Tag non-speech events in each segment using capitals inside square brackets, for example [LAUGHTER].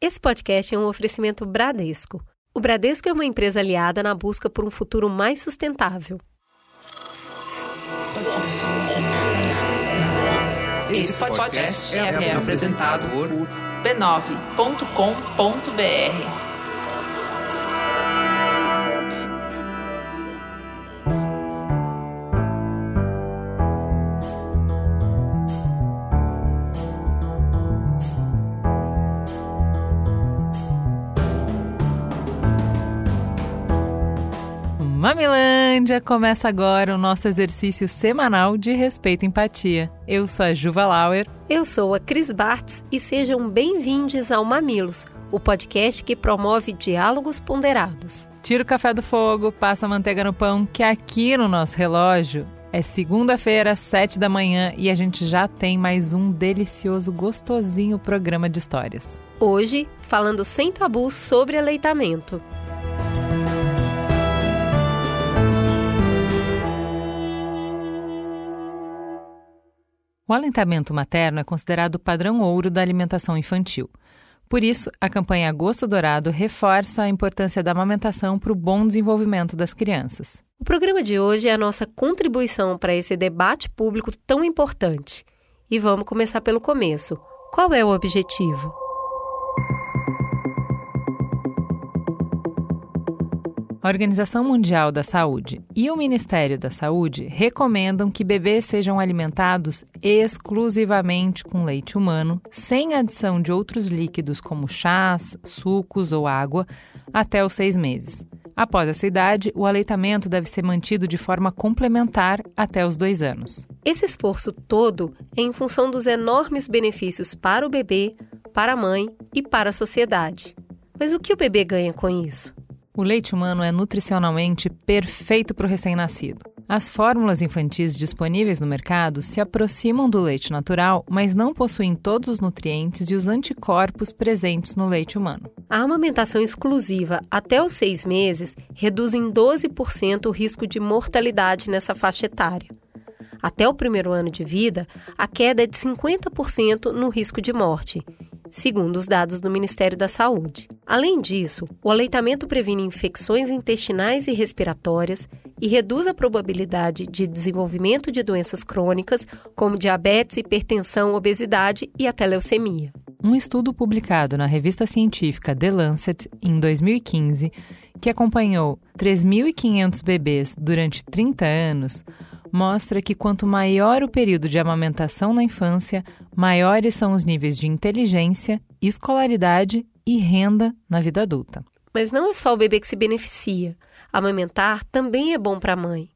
Esse podcast é um oferecimento Bradesco. O Bradesco é uma empresa aliada na busca por um futuro mais sustentável. Esse podcast é, é apresentado por b9.com.br. Começa agora o nosso exercício semanal de respeito e empatia. Eu sou a Juva Lauer. Eu sou a Cris Bartz e sejam bem-vindos ao Mamilos, o podcast que promove diálogos ponderados. Tira o café do fogo, passa a manteiga no pão, que aqui no nosso relógio é segunda-feira, sete da manhã, e a gente já tem mais um delicioso, gostosinho programa de histórias. Hoje, falando sem tabus sobre aleitamento. O alentamento materno é considerado o padrão ouro da alimentação infantil. Por isso, a campanha Agosto Dourado reforça a importância da amamentação para o bom desenvolvimento das crianças. O programa de hoje é a nossa contribuição para esse debate público tão importante. E vamos começar pelo começo. Qual é o objetivo? A Organização Mundial da Saúde e o Ministério da Saúde recomendam que bebês sejam alimentados exclusivamente com leite humano, sem adição de outros líquidos como chás, sucos ou água, até os seis meses. Após essa idade, o aleitamento deve ser mantido de forma complementar até os dois anos. Esse esforço todo é em função dos enormes benefícios para o bebê, para a mãe e para a sociedade. Mas o que o bebê ganha com isso? O leite humano é nutricionalmente perfeito para o recém-nascido. As fórmulas infantis disponíveis no mercado se aproximam do leite natural, mas não possuem todos os nutrientes e os anticorpos presentes no leite humano. A amamentação exclusiva até os seis meses reduz em 12% o risco de mortalidade nessa faixa etária. Até o primeiro ano de vida, a queda é de 50% no risco de morte segundo os dados do Ministério da Saúde. Além disso, o aleitamento previne infecções intestinais e respiratórias e reduz a probabilidade de desenvolvimento de doenças crônicas, como diabetes, hipertensão, obesidade e até leucemia. Um estudo publicado na revista científica The Lancet em 2015, que acompanhou 3.500 bebês durante 30 anos, mostra que quanto maior o período de amamentação na infância, maiores são os níveis de inteligência, escolaridade e renda na vida adulta. Mas não é só o bebê que se beneficia. Amamentar também é bom para a mãe.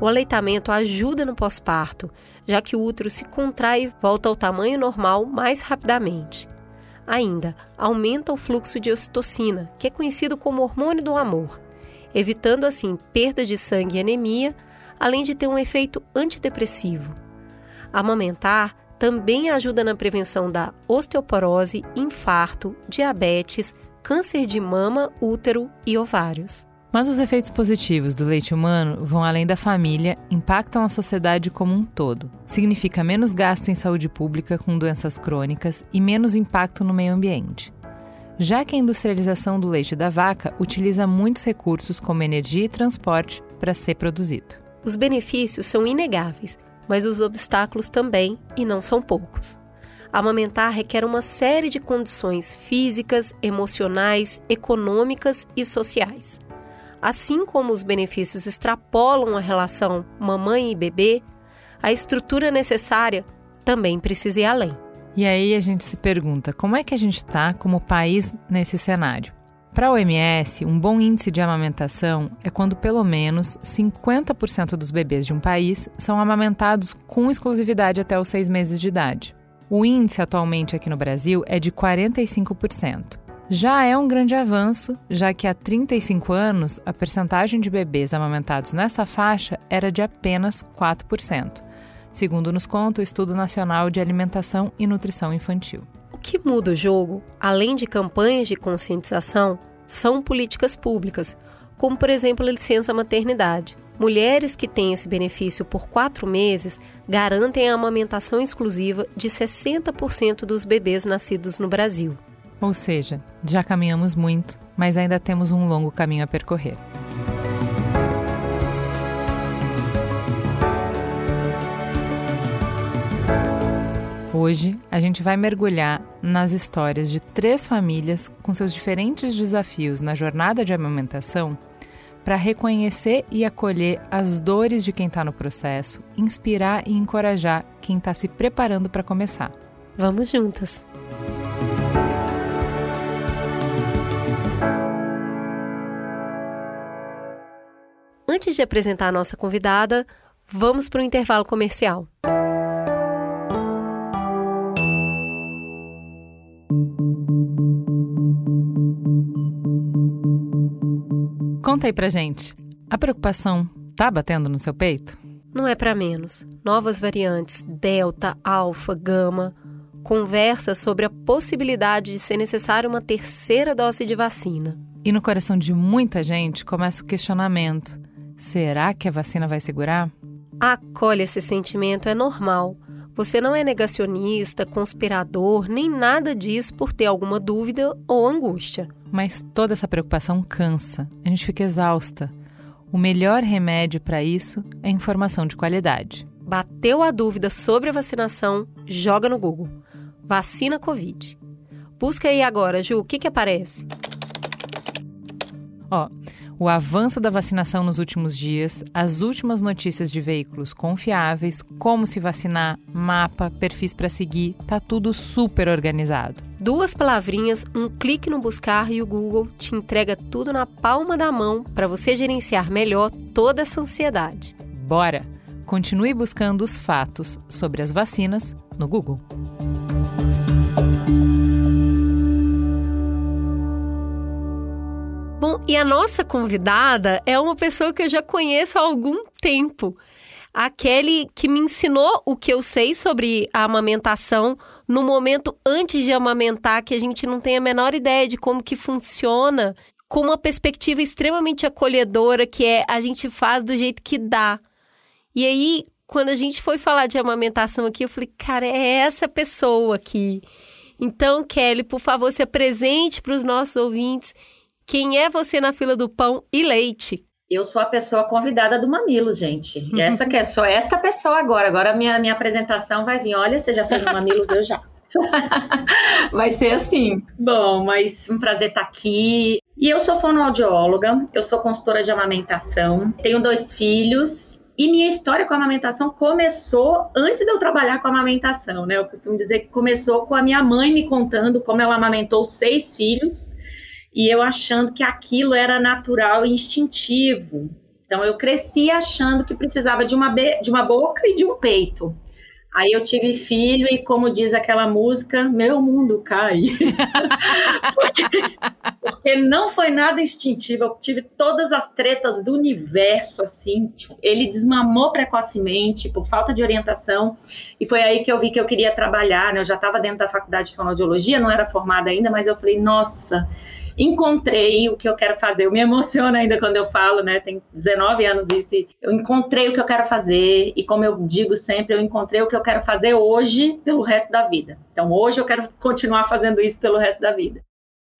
O aleitamento ajuda no pós-parto, já que o útero se contrai e volta ao tamanho normal mais rapidamente. Ainda, aumenta o fluxo de ocitocina, que é conhecido como hormônio do amor, evitando assim perda de sangue e anemia, além de ter um efeito antidepressivo. Amamentar também ajuda na prevenção da osteoporose, infarto, diabetes, câncer de mama, útero e ovários. Mas os efeitos positivos do leite humano vão além da família, impactam a sociedade como um todo. Significa menos gasto em saúde pública com doenças crônicas e menos impacto no meio ambiente. Já que a industrialização do leite da vaca utiliza muitos recursos como energia e transporte para ser produzido. Os benefícios são inegáveis, mas os obstáculos também, e não são poucos. Amamentar requer uma série de condições físicas, emocionais, econômicas e sociais. Assim como os benefícios extrapolam a relação mamãe e bebê, a estrutura necessária também precisa ir além. E aí a gente se pergunta: como é que a gente está como país nesse cenário? Para a OMS, um bom índice de amamentação é quando pelo menos 50% dos bebês de um país são amamentados com exclusividade até os seis meses de idade. O índice atualmente aqui no Brasil é de 45% já é um grande avanço, já que há 35 anos a percentagem de bebês amamentados nessa faixa era de apenas 4%, segundo nos conta o Estudo Nacional de Alimentação e Nutrição Infantil. O que muda o jogo, além de campanhas de conscientização, são políticas públicas, como por exemplo a licença maternidade. Mulheres que têm esse benefício por quatro meses garantem a amamentação exclusiva de 60% dos bebês nascidos no Brasil. Ou seja, já caminhamos muito, mas ainda temos um longo caminho a percorrer. Hoje a gente vai mergulhar nas histórias de três famílias com seus diferentes desafios na jornada de amamentação para reconhecer e acolher as dores de quem está no processo, inspirar e encorajar quem está se preparando para começar. Vamos juntas! Antes de apresentar a nossa convidada, vamos para o intervalo comercial. Conta aí pra gente. A preocupação tá batendo no seu peito? Não é para menos. Novas variantes, delta, alfa, gama, conversa sobre a possibilidade de ser necessária uma terceira dose de vacina. E no coração de muita gente começa o questionamento: será que a vacina vai segurar? Acolhe esse sentimento, é normal. Você não é negacionista, conspirador, nem nada disso por ter alguma dúvida ou angústia. Mas toda essa preocupação cansa, a gente fica exausta. O melhor remédio para isso é informação de qualidade. Bateu a dúvida sobre a vacinação? Joga no Google. Vacina Covid. Busca aí agora, Ju, o que, que aparece? Ó, o avanço da vacinação nos últimos dias, as últimas notícias de veículos confiáveis, como se vacinar, mapa, perfis para seguir, tá tudo super organizado. Duas palavrinhas, um clique no buscar e o Google te entrega tudo na palma da mão para você gerenciar melhor toda essa ansiedade. Bora! Continue buscando os fatos sobre as vacinas no Google. Bom, e a nossa convidada é uma pessoa que eu já conheço há algum tempo. A Kelly que me ensinou o que eu sei sobre a amamentação no momento antes de amamentar, que a gente não tem a menor ideia de como que funciona, com uma perspectiva extremamente acolhedora, que é a gente faz do jeito que dá. E aí, quando a gente foi falar de amamentação aqui, eu falei, cara, é essa pessoa aqui. Então, Kelly, por favor, se apresente para os nossos ouvintes quem é você na fila do pão e leite? Eu sou a pessoa convidada do Mamilos, gente. E essa que é só esta pessoa agora. Agora minha minha apresentação vai vir. Olha, você já fez o Mamilos, eu já. [LAUGHS] vai ser assim. Bom, mas um prazer estar aqui. E eu sou fonoaudióloga, eu sou consultora de amamentação, tenho dois filhos, e minha história com a amamentação começou antes de eu trabalhar com a amamentação, né? Eu costumo dizer que começou com a minha mãe me contando como ela amamentou seis filhos e eu achando que aquilo era natural e instintivo. Então eu cresci achando que precisava de uma, de uma boca e de um peito. Aí eu tive filho e, como diz aquela música, meu mundo cai. [LAUGHS] porque, porque, não foi nada instintivo, eu tive todas as tretas do universo, assim. Tipo, ele desmamou precocemente por falta de orientação. E foi aí que eu vi que eu queria trabalhar, né? Eu já estava dentro da faculdade de fonoaudiologia, não era formada ainda, mas eu falei, nossa, encontrei o que eu quero fazer. Eu me emociono ainda quando eu falo, né? Tem 19 anos isso. Eu encontrei o que eu quero fazer e como eu digo sempre, eu encontrei o que eu quero fazer hoje pelo resto da vida. Então hoje eu quero continuar fazendo isso pelo resto da vida.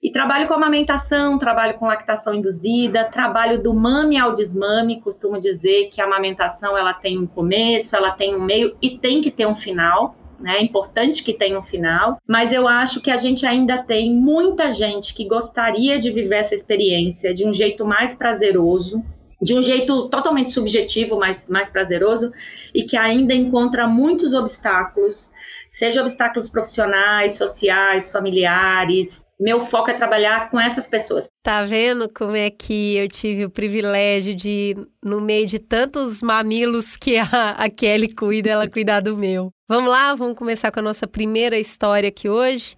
E trabalho com amamentação, trabalho com lactação induzida, trabalho do mame ao desmame, costumo dizer que a amamentação ela tem um começo, ela tem um meio e tem que ter um final né? É importante que tenha um final, mas eu acho que a gente ainda tem muita gente que gostaria de viver essa experiência de um jeito mais prazeroso, de um jeito totalmente subjetivo, mas mais prazeroso, e que ainda encontra muitos obstáculos, seja obstáculos profissionais, sociais, familiares, meu foco é trabalhar com essas pessoas. Tá vendo como é que eu tive o privilégio de, no meio de tantos mamilos que a, a Kelly cuida, ela [LAUGHS] cuidar do meu. Vamos lá, vamos começar com a nossa primeira história aqui hoje.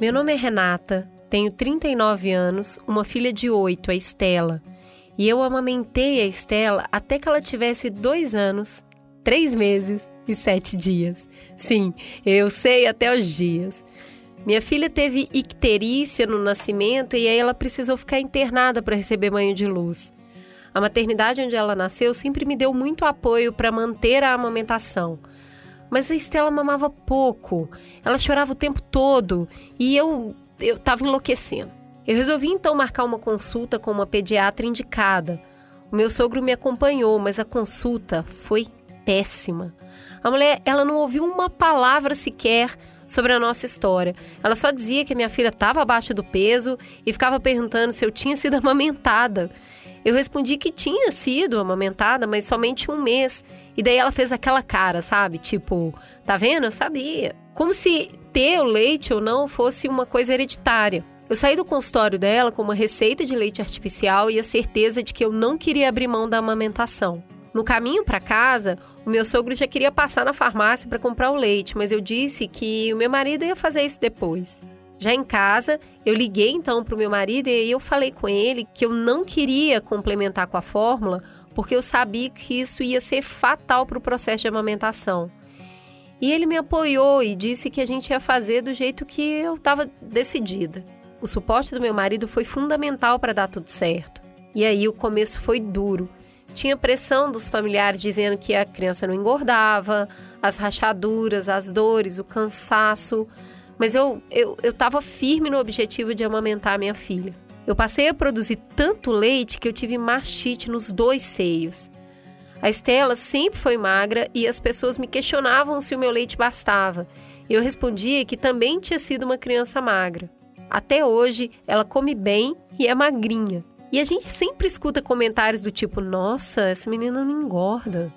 Meu nome é Renata, tenho 39 anos, uma filha de 8, a Estela. E eu amamentei a Estela até que ela tivesse dois anos, três meses e sete dias. Sim, eu sei até os dias. Minha filha teve icterícia no nascimento e aí ela precisou ficar internada para receber banho de luz. A maternidade onde ela nasceu sempre me deu muito apoio para manter a amamentação. Mas a Estela mamava pouco, ela chorava o tempo todo e eu eu estava enlouquecendo. Eu resolvi então marcar uma consulta com uma pediatra indicada. O meu sogro me acompanhou, mas a consulta foi péssima. A mulher, ela não ouviu uma palavra sequer sobre a nossa história. Ela só dizia que a minha filha estava abaixo do peso e ficava perguntando se eu tinha sido [LAUGHS] amamentada. Eu respondi que tinha sido amamentada, mas somente um mês. E daí ela fez aquela cara, sabe? Tipo, tá vendo? Eu sabia. Como se ter o leite ou não fosse uma coisa hereditária. Eu saí do consultório dela com uma receita de leite artificial e a certeza de que eu não queria abrir mão da amamentação. No caminho para casa, o meu sogro já queria passar na farmácia para comprar o leite, mas eu disse que o meu marido ia fazer isso depois. Já em casa, eu liguei então para o meu marido e eu falei com ele que eu não queria complementar com a fórmula porque eu sabia que isso ia ser fatal para o processo de amamentação. E ele me apoiou e disse que a gente ia fazer do jeito que eu estava decidida. O suporte do meu marido foi fundamental para dar tudo certo. E aí o começo foi duro. Tinha pressão dos familiares dizendo que a criança não engordava, as rachaduras, as dores, o cansaço. Mas eu eu estava firme no objetivo de amamentar minha filha. Eu passei a produzir tanto leite que eu tive mastite nos dois seios. A Estela sempre foi magra e as pessoas me questionavam se o meu leite bastava. Eu respondia que também tinha sido uma criança magra. Até hoje, ela come bem e é magrinha. E a gente sempre escuta comentários do tipo: nossa, essa menina não engorda.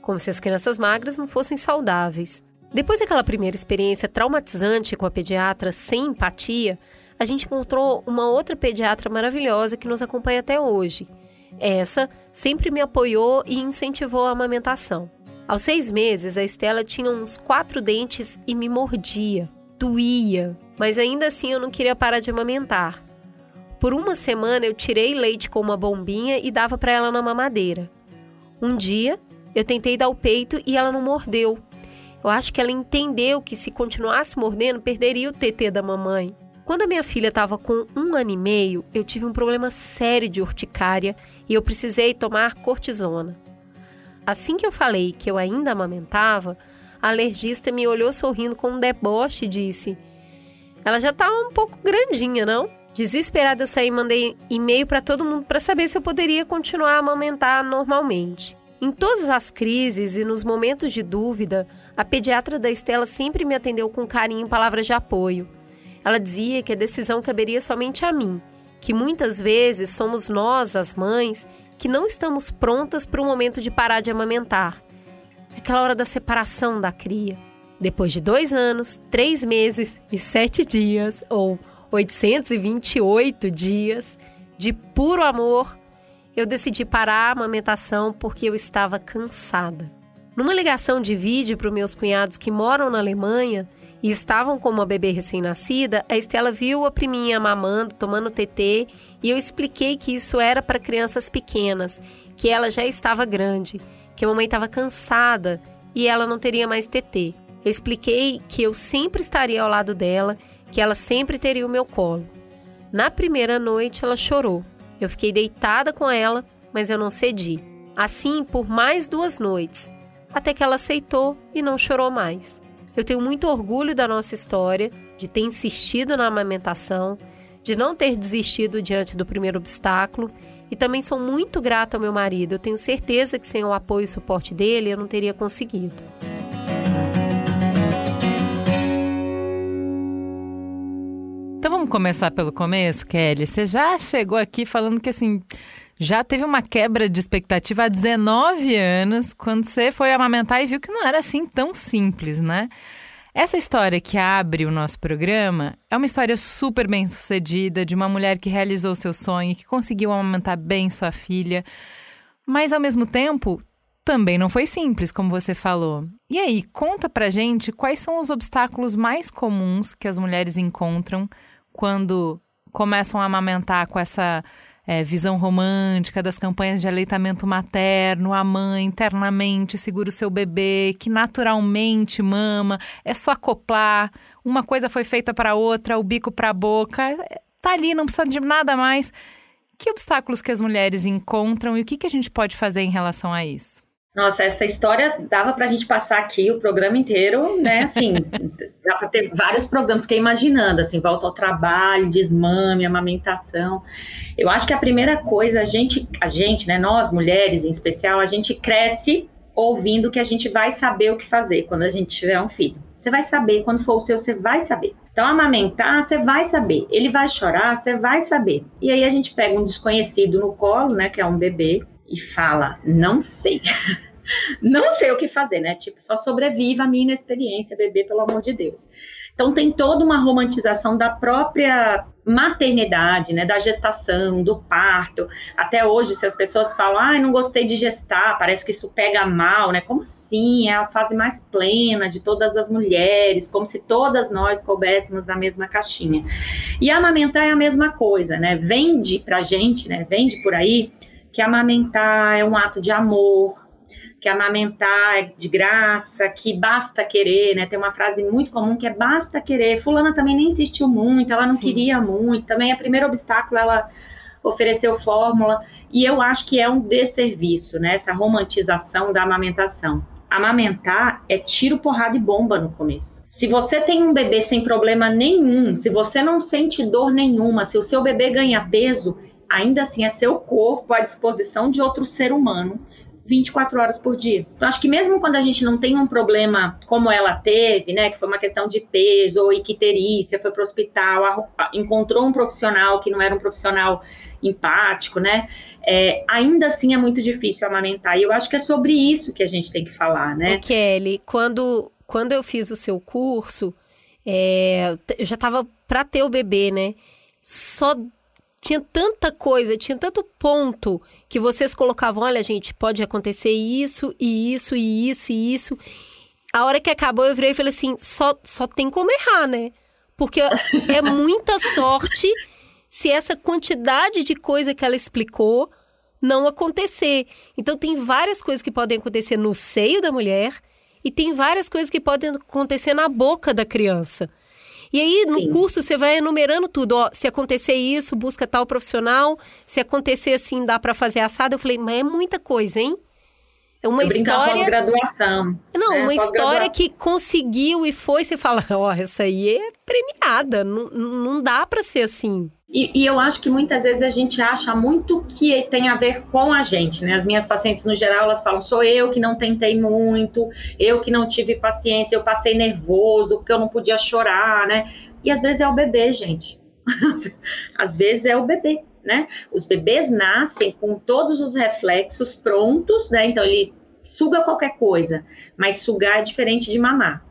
Como se as crianças magras não fossem saudáveis. Depois daquela primeira experiência traumatizante com a pediatra sem empatia, a gente encontrou uma outra pediatra maravilhosa que nos acompanha até hoje. Essa sempre me apoiou e incentivou a amamentação. Aos seis meses, a Estela tinha uns quatro dentes e me mordia. Doía, mas ainda assim eu não queria parar de amamentar. Por uma semana eu tirei leite com uma bombinha e dava para ela na mamadeira. Um dia eu tentei dar o peito e ela não mordeu. Eu acho que ela entendeu que se continuasse mordendo, perderia o TT da mamãe. Quando a minha filha estava com um ano e meio, eu tive um problema sério de urticária e eu precisei tomar cortisona. Assim que eu falei que eu ainda amamentava, a alergista me olhou sorrindo com um deboche e disse: Ela já tá um pouco grandinha, não? Desesperada, eu saí e mandei e-mail para todo mundo para saber se eu poderia continuar a amamentar normalmente. Em todas as crises e nos momentos de dúvida, a pediatra da Estela sempre me atendeu com carinho e palavras de apoio. Ela dizia que a decisão caberia somente a mim, que muitas vezes somos nós, as mães, que não estamos prontas para o momento de parar de amamentar. Aquela hora da separação da cria. Depois de dois anos, três meses e sete dias, ou 828 dias de puro amor, eu decidi parar a amamentação porque eu estava cansada. Numa ligação de vídeo para os meus cunhados que moram na Alemanha e estavam com uma bebê recém-nascida, a Estela viu a priminha mamando, tomando TT, e eu expliquei que isso era para crianças pequenas, que ela já estava grande, que a mamãe estava cansada e ela não teria mais TT. Eu expliquei que eu sempre estaria ao lado dela, que ela sempre teria o meu colo. Na primeira noite ela chorou. Eu fiquei deitada com ela, mas eu não cedi. Assim por mais duas noites até que ela aceitou e não chorou mais. Eu tenho muito orgulho da nossa história, de ter insistido na amamentação, de não ter desistido diante do primeiro obstáculo e também sou muito grata ao meu marido. Eu tenho certeza que sem o apoio e suporte dele eu não teria conseguido. Então vamos começar pelo começo, Kelly. Você já chegou aqui falando que assim já teve uma quebra de expectativa há 19 anos, quando você foi amamentar e viu que não era assim tão simples, né? Essa história que abre o nosso programa é uma história super bem sucedida de uma mulher que realizou seu sonho, que conseguiu amamentar bem sua filha, mas ao mesmo tempo também não foi simples, como você falou. E aí, conta pra gente quais são os obstáculos mais comuns que as mulheres encontram quando começam a amamentar com essa é, visão romântica das campanhas de aleitamento materno, a mãe internamente segura o seu bebê, que naturalmente mama, é só acoplar, uma coisa foi feita para outra, o bico para a boca, tá ali, não precisa de nada mais. Que obstáculos que as mulheres encontram e o que, que a gente pode fazer em relação a isso? Nossa, essa história dava para a gente passar aqui o programa inteiro, né? Assim, [LAUGHS] dá para ter vários programas. Fiquei imaginando, assim, volta ao trabalho, desmame, amamentação. Eu acho que a primeira coisa, a gente, a gente, né? Nós mulheres em especial, a gente cresce ouvindo que a gente vai saber o que fazer quando a gente tiver um filho. Você vai saber, quando for o seu, você vai saber. Então, amamentar, você vai saber. Ele vai chorar, você vai saber. E aí a gente pega um desconhecido no colo, né? Que é um bebê e fala, não sei. [LAUGHS] não sei o que fazer, né? Tipo, só sobreviva a minha inexperiência, bebê, pelo amor de Deus. Então tem toda uma romantização da própria maternidade, né, da gestação, do parto. Até hoje, se as pessoas falam, ah, não gostei de gestar, parece que isso pega mal, né? Como assim? É a fase mais plena de todas as mulheres, como se todas nós coubéssemos na mesma caixinha. E amamentar é a mesma coisa, né? Vende pra gente, né? Vende por aí que amamentar é um ato de amor, que amamentar é de graça, que basta querer, né? Tem uma frase muito comum que é basta querer. Fulana também nem insistiu muito, ela não Sim. queria muito. Também é o primeiro obstáculo ela ofereceu fórmula. E eu acho que é um desserviço, né? Essa romantização da amamentação. Amamentar é tiro, porrada e bomba no começo. Se você tem um bebê sem problema nenhum, se você não sente dor nenhuma, se o seu bebê ganha peso, ainda assim é seu corpo à disposição de outro ser humano 24 horas por dia. Então, acho que mesmo quando a gente não tem um problema como ela teve, né, que foi uma questão de peso ou icterícia, foi para o hospital, encontrou um profissional que não era um profissional empático, né, é, ainda assim é muito difícil amamentar. E eu acho que é sobre isso que a gente tem que falar, né. O Kelly, quando, quando eu fiz o seu curso, é, eu já estava para ter o bebê, né, só tinha tanta coisa, tinha tanto ponto que vocês colocavam, olha, gente, pode acontecer isso e isso e isso e isso. A hora que acabou, eu virei e falei assim, só, só tem como errar, né? Porque é muita [LAUGHS] sorte se essa quantidade de coisa que ela explicou não acontecer. Então tem várias coisas que podem acontecer no seio da mulher e tem várias coisas que podem acontecer na boca da criança. E aí, no Sim. curso, você vai enumerando tudo. Ó, se acontecer isso, busca tal profissional. Se acontecer assim, dá para fazer assado. Eu falei, mas é muita coisa, hein? É uma Eu história. graduação Não, né? uma história que conseguiu e foi. Você fala, ó, oh, essa aí é premiada. Não, não dá para ser assim. E, e, eu acho que muitas vezes a gente acha muito que tem a ver com a gente, né? As minhas pacientes, no geral, elas falam: sou eu que não tentei muito, eu que não tive paciência, eu passei nervoso, porque eu não podia chorar, né? E às vezes é o bebê, gente. [LAUGHS] às vezes é o bebê, né? Os bebês nascem com todos os reflexos prontos, né? Então ele suga qualquer coisa, mas sugar é diferente de mamar.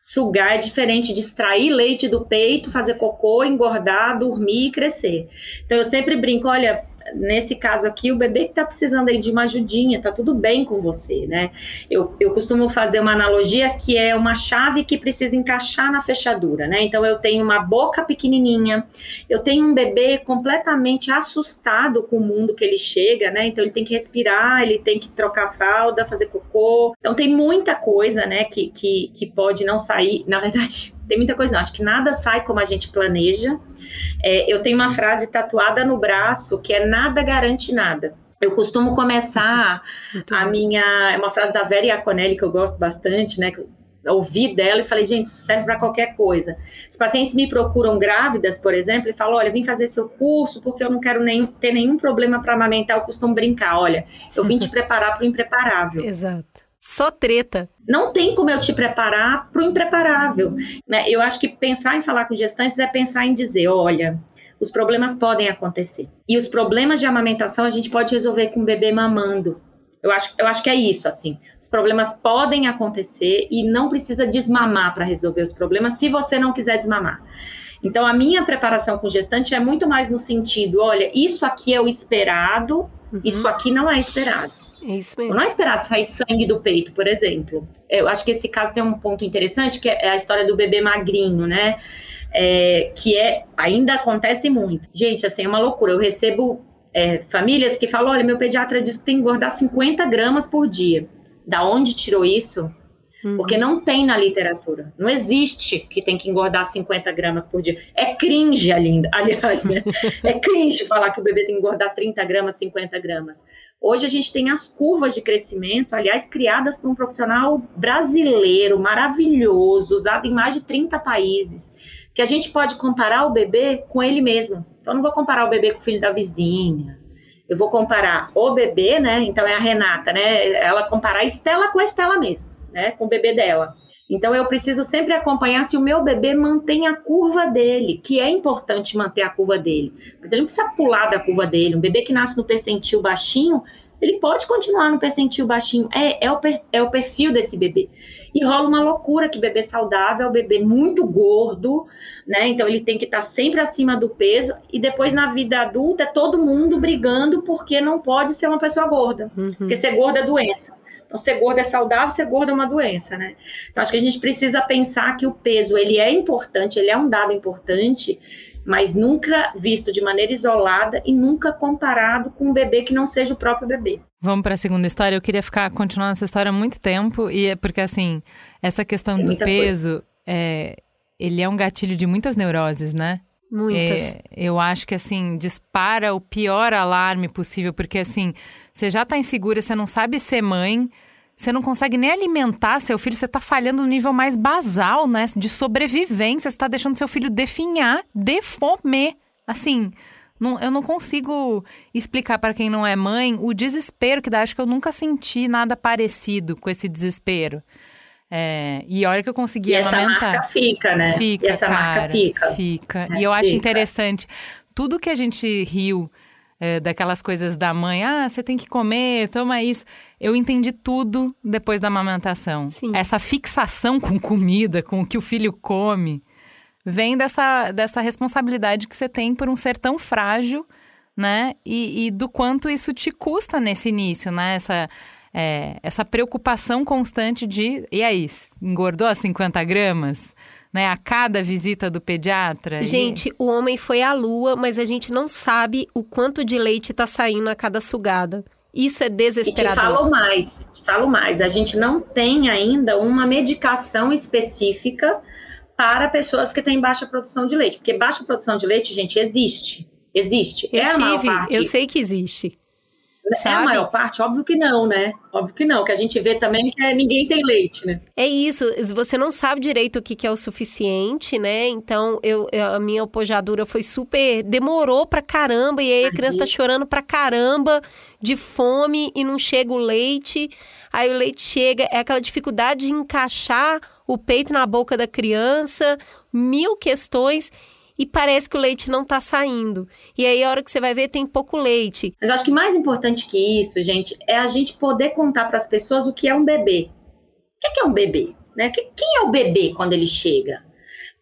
Sugar é diferente de extrair leite do peito, fazer cocô, engordar, dormir e crescer. Então eu sempre brinco, olha, nesse caso aqui, o bebê que está precisando aí de uma ajudinha, tá tudo bem com você, né? Eu, eu costumo fazer uma analogia que é uma chave que precisa encaixar na fechadura, né? Então eu tenho uma boca pequenininha, eu tenho um bebê completamente assustado com o mundo que ele chega, né? Então ele tem que respirar, ele tem que trocar a fralda, fazer cocô. Então tem muita coisa, né, que, que, que pode não sair. Na verdade, [LAUGHS] tem muita coisa, não. Acho que nada sai como a gente planeja. É, eu tenho uma frase tatuada no braço que é nada garante nada. Eu costumo começar a minha. É uma frase da Vera Iaconelli que eu gosto bastante, né? ouvi dela e falei, gente, isso serve para qualquer coisa. Os pacientes me procuram grávidas, por exemplo, e falam, olha, vim fazer seu curso porque eu não quero nem, ter nenhum problema para amamentar, eu costumo brincar, olha, eu vim te preparar para o impreparável. Exato. Só treta. Não tem como eu te preparar para o impreparável. Né? Eu acho que pensar em falar com gestantes é pensar em dizer: olha, os problemas podem acontecer. E os problemas de amamentação a gente pode resolver com o bebê mamando. Eu acho, eu acho que é isso, assim. Os problemas podem acontecer e não precisa desmamar para resolver os problemas se você não quiser desmamar. Então, a minha preparação com gestante é muito mais no sentido: olha, isso aqui é o esperado, uhum. isso aqui não é esperado. É isso mesmo. Não é esperado sair sangue do peito, por exemplo. Eu acho que esse caso tem um ponto interessante, que é a história do bebê magrinho, né? É, que é ainda acontece muito. Gente, assim, é uma loucura. Eu recebo é, famílias que falam: olha, meu pediatra diz que tem que engordar 50 gramas por dia. Da onde tirou isso? Uhum. Porque não tem na literatura. Não existe que tem que engordar 50 gramas por dia. É cringe, [LAUGHS] aliás, né? é cringe falar que o bebê tem que engordar 30 gramas, 50 gramas. Hoje a gente tem as curvas de crescimento, aliás, criadas por um profissional brasileiro, maravilhoso, usado em mais de 30 países, que a gente pode comparar o bebê com ele mesmo. Então, não vou comparar o bebê com o filho da vizinha, eu vou comparar o bebê, né? Então é a Renata, né? Ela comparar a Estela com a Estela mesmo né, com o bebê dela. Então eu preciso sempre acompanhar se o meu bebê mantém a curva dele, que é importante manter a curva dele. Mas ele não precisa pular da curva dele. Um bebê que nasce no percentil baixinho, ele pode continuar no percentil baixinho. É, é, o, per, é o perfil desse bebê. E rola uma loucura que bebê saudável é o bebê muito gordo, né? Então ele tem que estar sempre acima do peso. E depois na vida adulta é todo mundo brigando porque não pode ser uma pessoa gorda. Uhum. Porque ser gorda é doença. Então, ser gordo é saudável, ser gordo é uma doença, né? Então, acho que a gente precisa pensar que o peso, ele é importante, ele é um dado importante, mas nunca visto de maneira isolada e nunca comparado com um bebê que não seja o próprio bebê. Vamos para a segunda história. Eu queria ficar continuando essa história há muito tempo e é porque assim essa questão do peso, é, ele é um gatilho de muitas neuroses, né? Muitas. É, eu acho que assim dispara o pior alarme possível porque assim você já está insegura, você não sabe ser mãe, você não consegue nem alimentar seu filho, você está falhando no nível mais basal, né? De sobrevivência, você está deixando seu filho definhar de fome. Assim, não, eu não consigo explicar para quem não é mãe o desespero que dá. Acho que eu nunca senti nada parecido com esse desespero. É, e olha que eu consegui e amamentar. Essa marca fica, né? Fica, e essa cara, marca fica. Fica. É, e eu fica. acho interessante. Tudo que a gente riu é, daquelas coisas da mãe, ah, você tem que comer, toma isso. Eu entendi tudo depois da amamentação. Sim. Essa fixação com comida, com o que o filho come, vem dessa, dessa responsabilidade que você tem por um ser tão frágil, né? E, e do quanto isso te custa nesse início, né? Essa, é, essa preocupação constante de, e aí, engordou a 50 gramas? Né, a cada visita do pediatra? Gente, e... o homem foi à lua, mas a gente não sabe o quanto de leite está saindo a cada sugada. Isso é desesperador. E te falo mais, te falo mais. A gente não tem ainda uma medicação específica para pessoas que têm baixa produção de leite. Porque baixa produção de leite, gente, existe. Existe. Eu é tive, eu sei que existe. Sabe? É a maior parte? Óbvio que não, né? Óbvio que não, que a gente vê também que é, ninguém tem leite, né? É isso, você não sabe direito o que, que é o suficiente, né? Então, eu, a minha opojadura foi super. demorou pra caramba, e aí a criança tá chorando pra caramba de fome e não chega o leite. Aí o leite chega, é aquela dificuldade de encaixar o peito na boca da criança, mil questões e parece que o leite não está saindo. E aí, a hora que você vai ver, tem pouco leite. Mas acho que mais importante que isso, gente, é a gente poder contar para as pessoas o que é um bebê. O que é um bebê? Né? Quem é o bebê quando ele chega?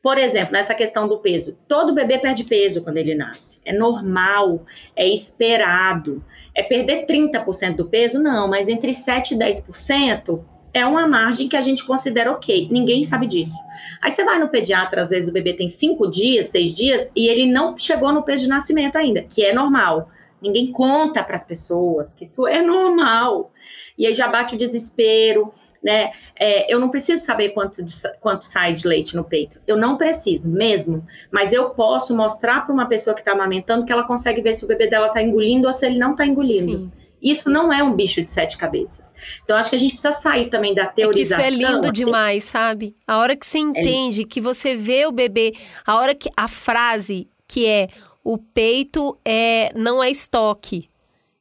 Por exemplo, nessa questão do peso, todo bebê perde peso quando ele nasce. É normal, é esperado. É perder 30% do peso? Não, mas entre 7% e 10% é uma margem que a gente considera ok. Ninguém sabe disso. Aí você vai no pediatra, às vezes o bebê tem cinco dias, seis dias, e ele não chegou no peso de nascimento ainda, que é normal. Ninguém conta para as pessoas que isso é normal. E aí já bate o desespero, né? É, eu não preciso saber quanto, quanto sai de leite no peito. Eu não preciso mesmo. Mas eu posso mostrar para uma pessoa que está amamentando que ela consegue ver se o bebê dela está engolindo ou se ele não está engolindo. Sim. Isso não é um bicho de sete cabeças. Então, acho que a gente precisa sair também da teorização. É isso é lindo demais, sabe? A hora que você é entende, é que você vê o bebê, a hora que a frase que é o peito é não é estoque.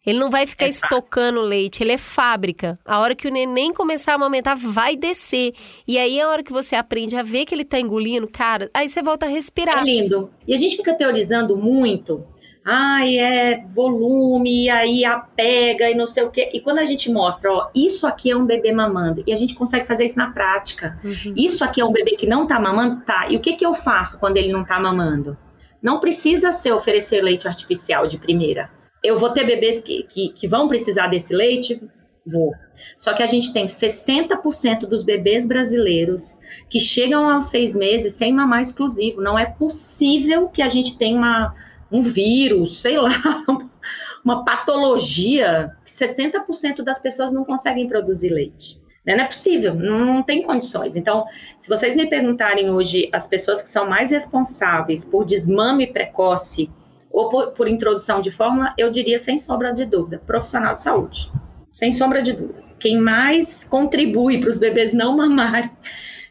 Ele não vai ficar é estocando leite, ele é fábrica. A hora que o neném começar a amamentar, vai descer. E aí, a hora que você aprende a ver que ele tá engolindo, cara, aí você volta a respirar. É lindo. E a gente fica teorizando muito ai, é volume, e aí apega e não sei o quê. E quando a gente mostra, ó, isso aqui é um bebê mamando, e a gente consegue fazer isso na prática. Uhum. Isso aqui é um bebê que não tá mamando? Tá. E o que que eu faço quando ele não tá mamando? Não precisa ser oferecer leite artificial de primeira. Eu vou ter bebês que, que, que vão precisar desse leite? Vou. Só que a gente tem 60% dos bebês brasileiros que chegam aos seis meses sem mamar exclusivo. Não é possível que a gente tenha uma um vírus, sei lá, [LAUGHS] uma patologia que 60% das pessoas não conseguem produzir leite. Né? Não é possível, não, não, tem condições. Então, se vocês me perguntarem hoje as pessoas que são mais responsáveis por desmame precoce ou por, por introdução de fórmula, eu diria sem sombra de dúvida, profissional de saúde. Sem sombra de dúvida. Quem mais contribui para os bebês não mamarem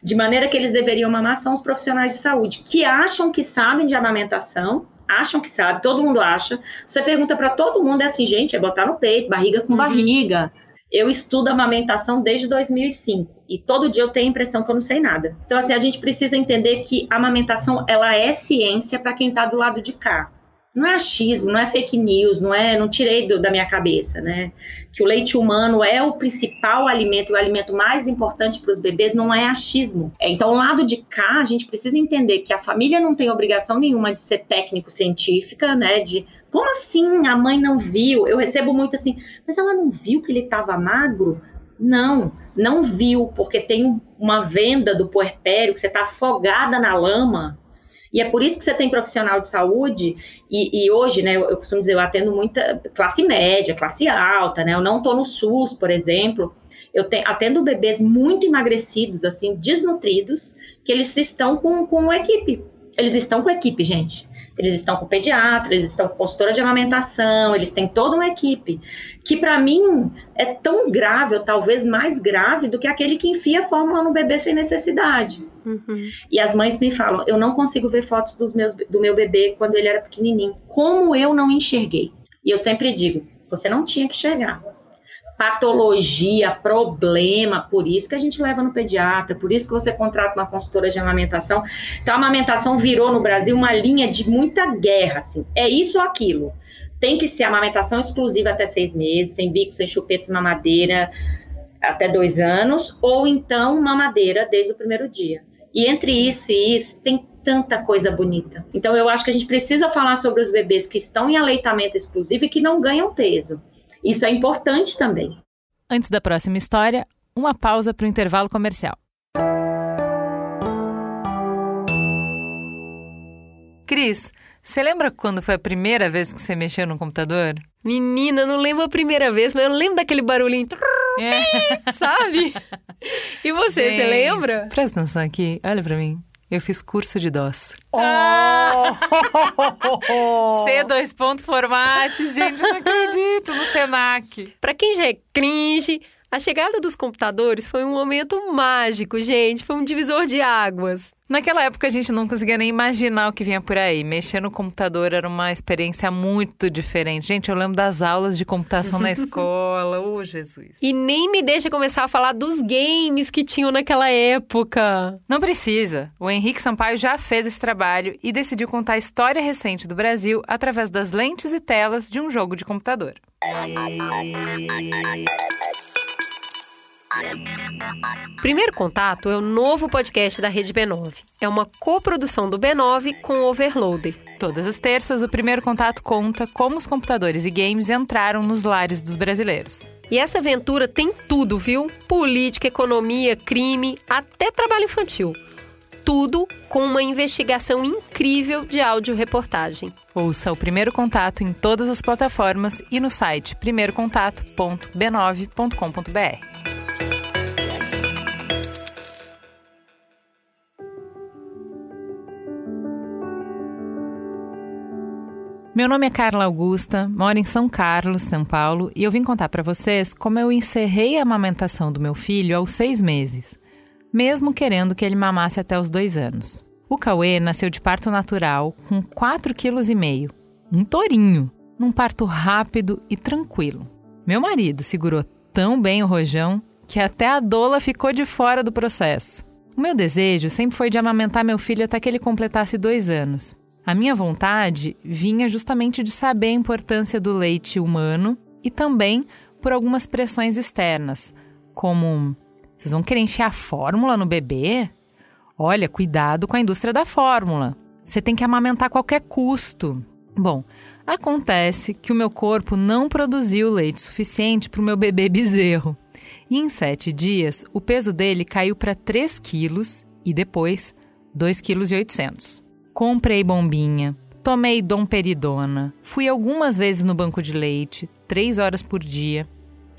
de maneira que eles deveriam mamar são os profissionais de saúde, que acham que sabem de amamentação, acham que sabem, todo mundo acha. Você pergunta para todo mundo, é assim, gente, é botar no peito, barriga com uhum. barriga. Eu estudo amamentação desde 2005 e todo dia eu tenho a impressão que eu não sei nada. Então, assim, a gente precisa entender que a amamentação ela é ciência para quem está do lado de cá. Não é achismo, não é fake news, não é, não tirei do, da minha cabeça, né? Que o leite humano é o principal alimento, o alimento mais importante para os bebês, não é achismo. É, então, lado de cá, a gente precisa entender que a família não tem obrigação nenhuma de ser técnico científica, né? De como assim a mãe não viu? Eu recebo muito assim, mas ela não viu que ele estava magro? Não, não viu, porque tem uma venda do puerpério que você está afogada na lama. E é por isso que você tem profissional de saúde, e, e hoje, né, eu, costumo dizer, eu atendo muita classe média, classe alta, né? Eu não estou no SUS, por exemplo. Eu tenho, atendo bebês muito emagrecidos, assim, desnutridos, que eles estão com, com equipe. Eles estão com equipe, gente eles estão com pediatra, eles estão com consultora de amamentação, eles têm toda uma equipe, que para mim é tão grave, ou talvez mais grave, do que aquele que enfia a fórmula no bebê sem necessidade. Uhum. E as mães me falam: eu não consigo ver fotos dos meus, do meu bebê quando ele era pequenininho. Como eu não enxerguei? E eu sempre digo: você não tinha que enxergar patologia, problema, por isso que a gente leva no pediatra, por isso que você contrata uma consultora de amamentação. Então, a amamentação virou no Brasil uma linha de muita guerra, assim, é isso ou aquilo. Tem que ser amamentação exclusiva até seis meses, sem bico, sem chupetes, mamadeira, até dois anos, ou então mamadeira desde o primeiro dia. E entre isso e isso, tem tanta coisa bonita. Então, eu acho que a gente precisa falar sobre os bebês que estão em aleitamento exclusivo e que não ganham peso. Isso é importante também. Antes da próxima história, uma pausa para o intervalo comercial. Cris, você lembra quando foi a primeira vez que você mexeu no computador? Menina, não lembro a primeira vez, mas eu lembro daquele barulhinho. É. [LAUGHS] Sabe? E você, Gente, você lembra? Presta atenção aqui, olha para mim. Eu fiz curso de DOS. Oh! [LAUGHS] C2 ponto format, gente, eu não acredito no Senac. Para quem já é cringe, a chegada dos computadores foi um momento mágico, gente. Foi um divisor de águas. Naquela época a gente não conseguia nem imaginar o que vinha por aí. Mexer no computador era uma experiência muito diferente. Gente, eu lembro das aulas de computação na [LAUGHS] escola. Ô, oh, Jesus. E nem me deixa começar a falar dos games que tinham naquela época. Não precisa. O Henrique Sampaio já fez esse trabalho e decidiu contar a história recente do Brasil através das lentes e telas de um jogo de computador. Primeiro Contato é o novo podcast da Rede B9. É uma coprodução do B9 com o Overloader. Todas as terças, o Primeiro Contato conta como os computadores e games entraram nos lares dos brasileiros. E essa aventura tem tudo, viu? Política, economia, crime, até trabalho infantil. Tudo com uma investigação incrível de áudio-reportagem. Ouça o Primeiro Contato em todas as plataformas e no site primeirocontato.b9.com.br. Meu nome é Carla Augusta, moro em São Carlos, São Paulo, e eu vim contar para vocês como eu encerrei a amamentação do meu filho aos seis meses, mesmo querendo que ele mamasse até os dois anos. O Cauê nasceu de parto natural, com 4,5 kg, um tourinho, num parto rápido e tranquilo. Meu marido segurou tão bem o rojão que até a doula ficou de fora do processo. O meu desejo sempre foi de amamentar meu filho até que ele completasse dois anos. A minha vontade vinha justamente de saber a importância do leite humano e também por algumas pressões externas, como vocês vão querer enfiar fórmula no bebê? Olha, cuidado com a indústria da fórmula. Você tem que amamentar a qualquer custo. Bom, acontece que o meu corpo não produziu leite suficiente para o meu bebê [LAUGHS] bezerro. E em sete dias, o peso dele caiu para 3 quilos e depois 2,8 kg. Comprei bombinha, Tomei domperidona, fui algumas vezes no banco de leite, três horas por dia,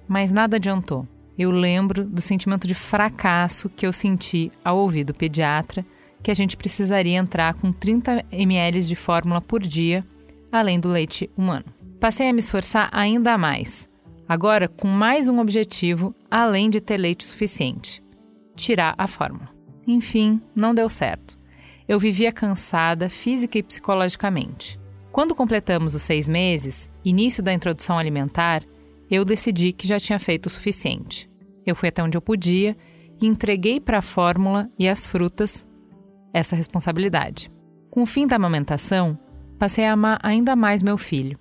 mas nada adiantou. Eu lembro do sentimento de fracasso que eu senti ao ouvir do pediatra que a gente precisaria entrar com 30 ml de fórmula por dia, além do leite humano. Passei a me esforçar ainda mais, agora com mais um objetivo além de ter leite suficiente: tirar a fórmula. Enfim, não deu certo. Eu vivia cansada física e psicologicamente. Quando completamos os seis meses, início da introdução alimentar, eu decidi que já tinha feito o suficiente. Eu fui até onde eu podia e entreguei para a fórmula e as frutas essa responsabilidade. Com o fim da amamentação, passei a amar ainda mais meu filho.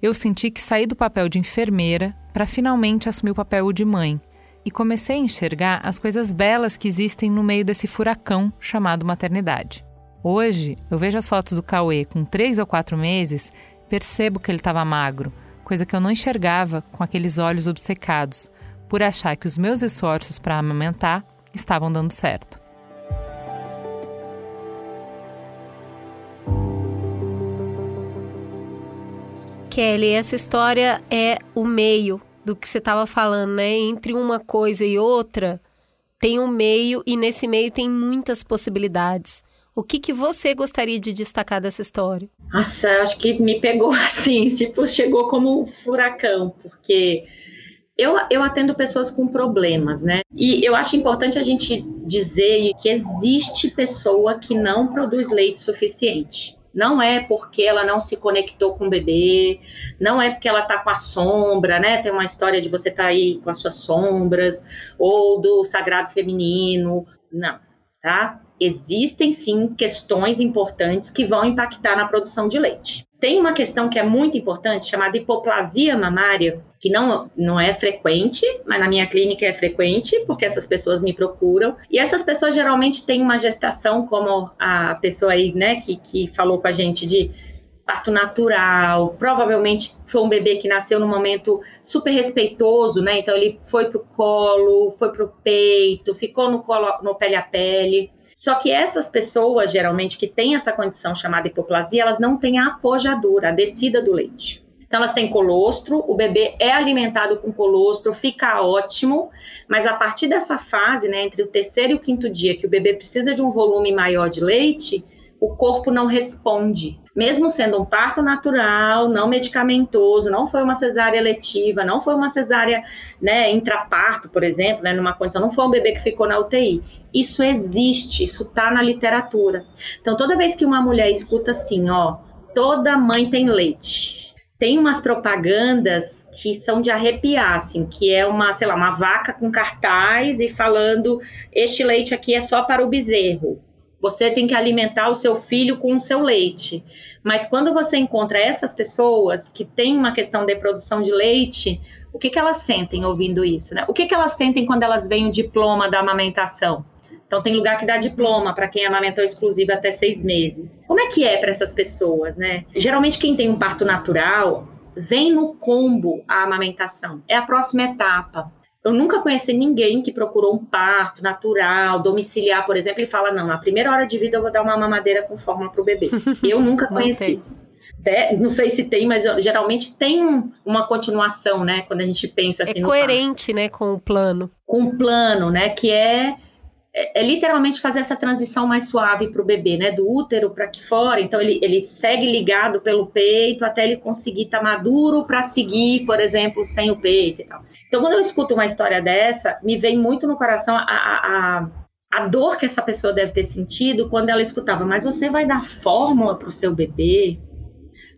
Eu senti que saí do papel de enfermeira para finalmente assumir o papel de mãe e comecei a enxergar as coisas belas que existem no meio desse furacão chamado maternidade. Hoje, eu vejo as fotos do Cauê com três ou quatro meses, percebo que ele estava magro, coisa que eu não enxergava com aqueles olhos obcecados, por achar que os meus esforços para amamentar estavam dando certo. Kelly, essa história é o meio do que você estava falando, né? Entre uma coisa e outra, tem um meio e nesse meio tem muitas possibilidades. O que, que você gostaria de destacar dessa história? Nossa, acho que me pegou [LAUGHS] assim, tipo, chegou como um furacão, porque eu, eu atendo pessoas com problemas, né? E eu acho importante a gente dizer que existe pessoa que não produz leite suficiente. Não é porque ela não se conectou com o bebê, não é porque ela está com a sombra, né? Tem uma história de você tá aí com as suas sombras, ou do sagrado feminino. Não, tá? Existem sim questões importantes que vão impactar na produção de leite. Tem uma questão que é muito importante, chamada hipoplasia mamária, que não, não é frequente, mas na minha clínica é frequente, porque essas pessoas me procuram. E essas pessoas geralmente têm uma gestação, como a pessoa aí, né, que, que falou com a gente de parto natural, provavelmente foi um bebê que nasceu num momento super respeitoso, né? Então ele foi pro colo, foi pro peito, ficou no colo, no pele a pele. Só que essas pessoas, geralmente, que têm essa condição chamada hipoplasia, elas não têm a apojadura, a descida do leite. Então, elas têm colostro, o bebê é alimentado com colostro, fica ótimo, mas a partir dessa fase, né, entre o terceiro e o quinto dia, que o bebê precisa de um volume maior de leite, o corpo não responde. Mesmo sendo um parto natural, não medicamentoso, não foi uma cesárea letiva, não foi uma cesárea né, intraparto, por exemplo, né, numa condição, não foi um bebê que ficou na UTI. Isso existe, isso está na literatura. Então, toda vez que uma mulher escuta assim, ó, toda mãe tem leite, tem umas propagandas que são de arrepiar, assim, que é uma, sei lá, uma vaca com cartaz e falando, este leite aqui é só para o bezerro você tem que alimentar o seu filho com o seu leite. Mas quando você encontra essas pessoas que têm uma questão de produção de leite, o que, que elas sentem ouvindo isso? Né? O que, que elas sentem quando elas veem o diploma da amamentação? Então, tem lugar que dá diploma para quem amamentou exclusivo até seis meses. Como é que é para essas pessoas, né? Geralmente, quem tem um parto natural vem no combo a amamentação. É a próxima etapa. Eu nunca conheci ninguém que procurou um parto natural, domiciliar, por exemplo, e fala: não, na primeira hora de vida eu vou dar uma mamadeira com fórmula para o bebê. [LAUGHS] Eu nunca conheci. De, não sei se tem, mas geralmente tem uma continuação, né? Quando a gente pensa assim. É coerente, né, com o plano. Com o plano, né? Que é é, é, literalmente fazer essa transição mais suave para o bebê, né? Do útero para aqui fora. Então, ele, ele segue ligado pelo peito até ele conseguir estar tá maduro para seguir, por exemplo, sem o peito e tal. Então, quando eu escuto uma história dessa, me vem muito no coração a, a, a dor que essa pessoa deve ter sentido quando ela escutava, mas você vai dar fórmula para o seu bebê?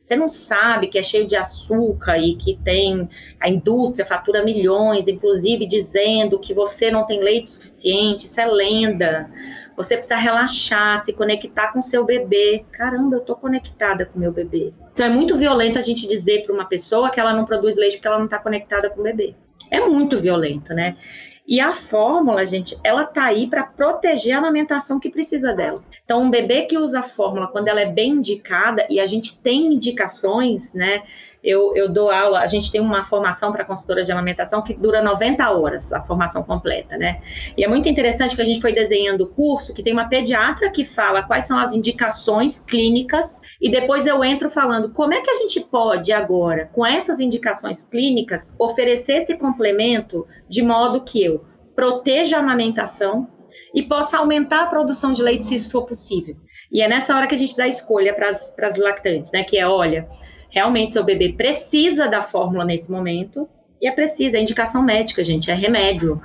Você não sabe que é cheio de açúcar e que tem a indústria fatura milhões, inclusive dizendo que você não tem leite suficiente, isso é lenda. Você precisa relaxar, se conectar com seu bebê. Caramba, eu tô conectada com meu bebê. Então é muito violento a gente dizer para uma pessoa que ela não produz leite porque ela não está conectada com o bebê. É muito violento, né? E a fórmula, gente, ela tá aí para proteger a amamentação que precisa dela. Então, um bebê que usa a fórmula quando ela é bem indicada, e a gente tem indicações, né, eu, eu dou aula, a gente tem uma formação para consultora de amamentação que dura 90 horas, a formação completa, né? E é muito interessante que a gente foi desenhando o curso, que tem uma pediatra que fala quais são as indicações clínicas, e depois eu entro falando como é que a gente pode agora, com essas indicações clínicas, oferecer esse complemento de modo que eu proteja a amamentação e possa aumentar a produção de leite se isso for possível. E é nessa hora que a gente dá escolha para as lactantes, né? Que é, olha, realmente seu bebê precisa da fórmula nesse momento e é preciso, é indicação médica, gente, é remédio.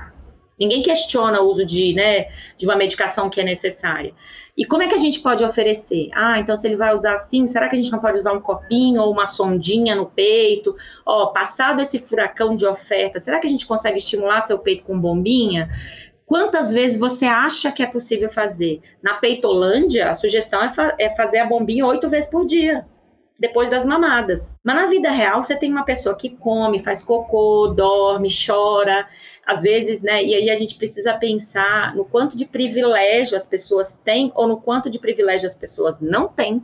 Ninguém questiona o uso de, né, de uma medicação que é necessária. E como é que a gente pode oferecer? Ah, então se ele vai usar assim, será que a gente não pode usar um copinho ou uma sondinha no peito? Ó, passado esse furacão de oferta, será que a gente consegue estimular seu peito com bombinha? Quantas vezes você acha que é possível fazer? Na Peitolândia, a sugestão é, fa é fazer a bombinha oito vezes por dia depois das mamadas. Mas na vida real, você tem uma pessoa que come, faz cocô, dorme, chora, às vezes, né? E aí a gente precisa pensar no quanto de privilégio as pessoas têm ou no quanto de privilégio as pessoas não têm.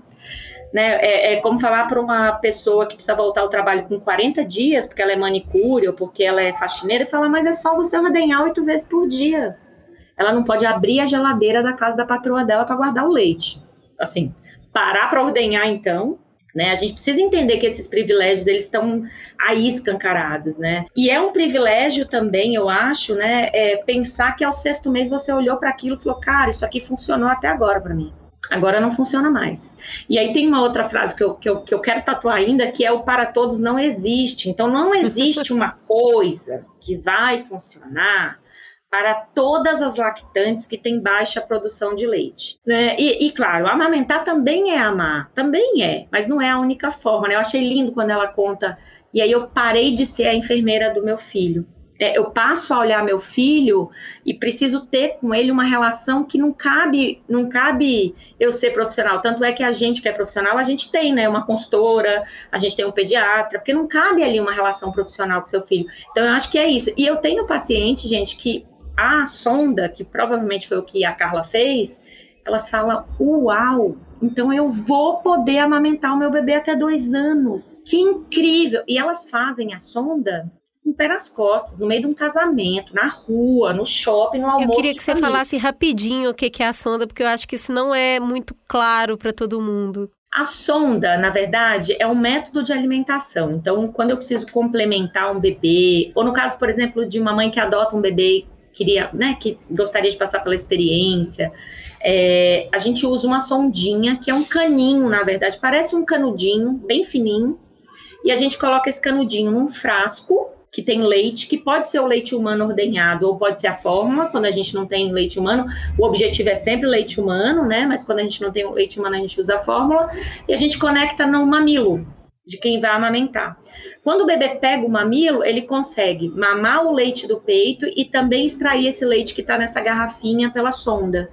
Né? É, é como falar para uma pessoa que precisa voltar ao trabalho com 40 dias, porque ela é manicure ou porque ela é faxineira, e falar, mas é só você ordenhar oito vezes por dia. Ela não pode abrir a geladeira da casa da patroa dela para guardar o leite. Assim, parar para ordenhar, então, né? A gente precisa entender que esses privilégios eles estão aí escancarados, né? E é um privilégio também, eu acho, né? É pensar que ao sexto mês você olhou para aquilo e falou, cara, isso aqui funcionou até agora para mim. Agora não funciona mais. E aí tem uma outra frase que eu, que, eu, que eu quero tatuar ainda, que é o para todos não existe. Então não existe uma coisa que vai funcionar para todas as lactantes que têm baixa produção de leite. Né? E, e, claro, amamentar também é amar, também é, mas não é a única forma. Né? Eu achei lindo quando ela conta, e aí eu parei de ser a enfermeira do meu filho. É, eu passo a olhar meu filho e preciso ter com ele uma relação que não cabe, não cabe eu ser profissional. Tanto é que a gente que é profissional, a gente tem, né, uma consultora, a gente tem um pediatra, porque não cabe ali uma relação profissional com seu filho. Então eu acho que é isso. E eu tenho paciente, gente, que a sonda, que provavelmente foi o que a Carla fez, elas falam: Uau! Então eu vou poder amamentar o meu bebê até dois anos. Que incrível! E elas fazem a sonda com o pé nas costas, no meio de um casamento, na rua, no shopping, no almoço. Eu queria que você falasse rapidinho o que é a sonda, porque eu acho que isso não é muito claro para todo mundo. A sonda, na verdade, é um método de alimentação. Então, quando eu preciso complementar um bebê, ou no caso, por exemplo, de uma mãe que adota um bebê queria, né, que gostaria de passar pela experiência. É, a gente usa uma sondinha, que é um caninho, na verdade, parece um canudinho, bem fininho, e a gente coloca esse canudinho num frasco que tem leite, que pode ser o leite humano ordenhado ou pode ser a fórmula, quando a gente não tem leite humano, o objetivo é sempre leite humano, né? Mas quando a gente não tem leite humano, a gente usa a fórmula e a gente conecta no mamilo de quem vai amamentar. Quando o bebê pega o mamilo, ele consegue mamar o leite do peito e também extrair esse leite que está nessa garrafinha pela sonda.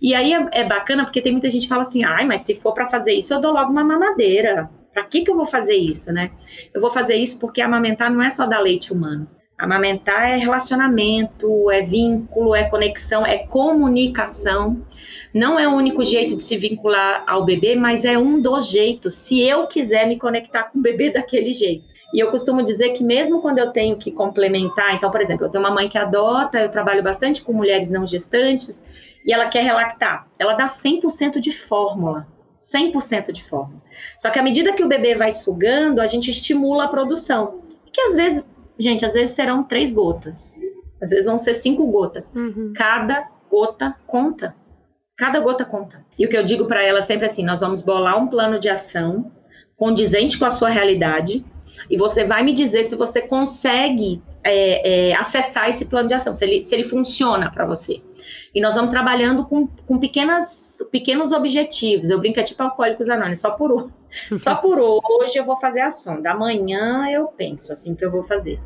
E aí é, é, bacana porque tem muita gente que fala assim: ai, mas se for para fazer isso, eu dou logo uma mamadeira. Para que, que eu vou fazer isso, né? Eu vou fazer isso porque amamentar não é só dar leite humano. Amamentar é relacionamento, é vínculo, é conexão, é comunicação. Não é o único jeito de se vincular ao bebê, mas é um dos jeitos, se eu quiser me conectar com o bebê daquele jeito. E eu costumo dizer que mesmo quando eu tenho que complementar, então, por exemplo, eu tenho uma mãe que adota, eu trabalho bastante com mulheres não gestantes, e ela quer relactar, ela dá 100% de fórmula. 100% de fórmula. Só que à medida que o bebê vai sugando, a gente estimula a produção. Que às vezes Gente, às vezes serão três gotas. Às vezes vão ser cinco gotas. Uhum. Cada gota conta. Cada gota conta. E o que eu digo para ela sempre é assim: nós vamos bolar um plano de ação condizente com a sua realidade e você vai me dizer se você consegue é, é, acessar esse plano de ação, se ele, se ele funciona para você. E nós vamos trabalhando com, com pequenas, pequenos objetivos. Eu brinco é tipo alcoólicos anônimos, só por hoje. [LAUGHS] Só por hoje eu vou fazer a sonda. Amanhã eu penso assim que eu vou fazer.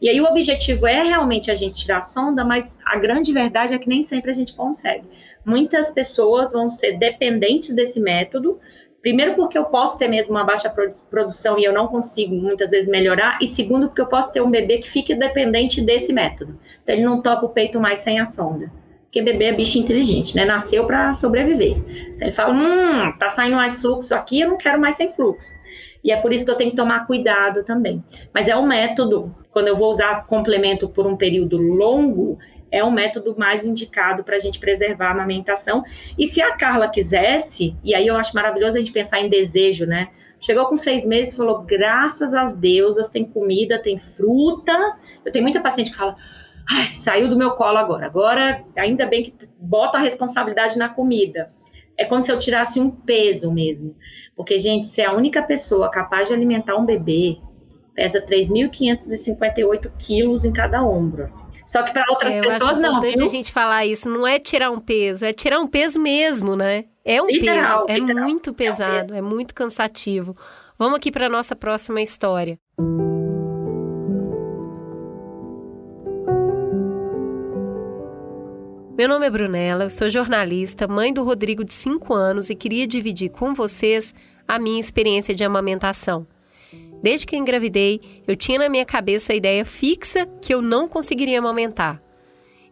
E aí o objetivo é realmente a gente tirar a sonda, mas a grande verdade é que nem sempre a gente consegue. Muitas pessoas vão ser dependentes desse método, Primeiro, porque eu posso ter mesmo uma baixa produção e eu não consigo muitas vezes melhorar. E segundo, porque eu posso ter um bebê que fique dependente desse método. Então, ele não topa o peito mais sem a sonda. Porque bebê é bicho inteligente, né? Nasceu para sobreviver. Então, ele fala: hum, tá saindo mais fluxo aqui, eu não quero mais sem fluxo. E é por isso que eu tenho que tomar cuidado também. Mas é um método, quando eu vou usar complemento por um período longo, é um método mais indicado para a gente preservar a amamentação. E se a Carla quisesse, e aí eu acho maravilhoso a gente pensar em desejo, né? Chegou com seis meses e falou: graças às deusas, tem comida, tem fruta. Eu tenho muita paciente que fala: Ai, saiu do meu colo agora. Agora, ainda bem que bota a responsabilidade na comida. É como se eu tirasse um peso mesmo. Porque, gente, se é a única pessoa capaz de alimentar um bebê, pesa 3.558 quilos em cada ombro. Assim. Só que para outras é, pessoas não. É importante a gente falar isso. Não é tirar um peso, é tirar um peso mesmo, né? É um literal, peso. É muito pesado, é, um é muito cansativo. Vamos aqui para nossa próxima história. Meu nome é Brunella, eu sou jornalista, mãe do Rodrigo de 5 anos e queria dividir com vocês a minha experiência de amamentação. Desde que engravidei, eu tinha na minha cabeça a ideia fixa que eu não conseguiria amamentar.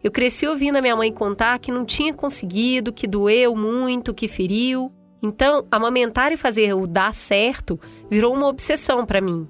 Eu cresci ouvindo a minha mãe contar que não tinha conseguido, que doeu muito, que feriu. Então, amamentar e fazer o dar certo virou uma obsessão para mim.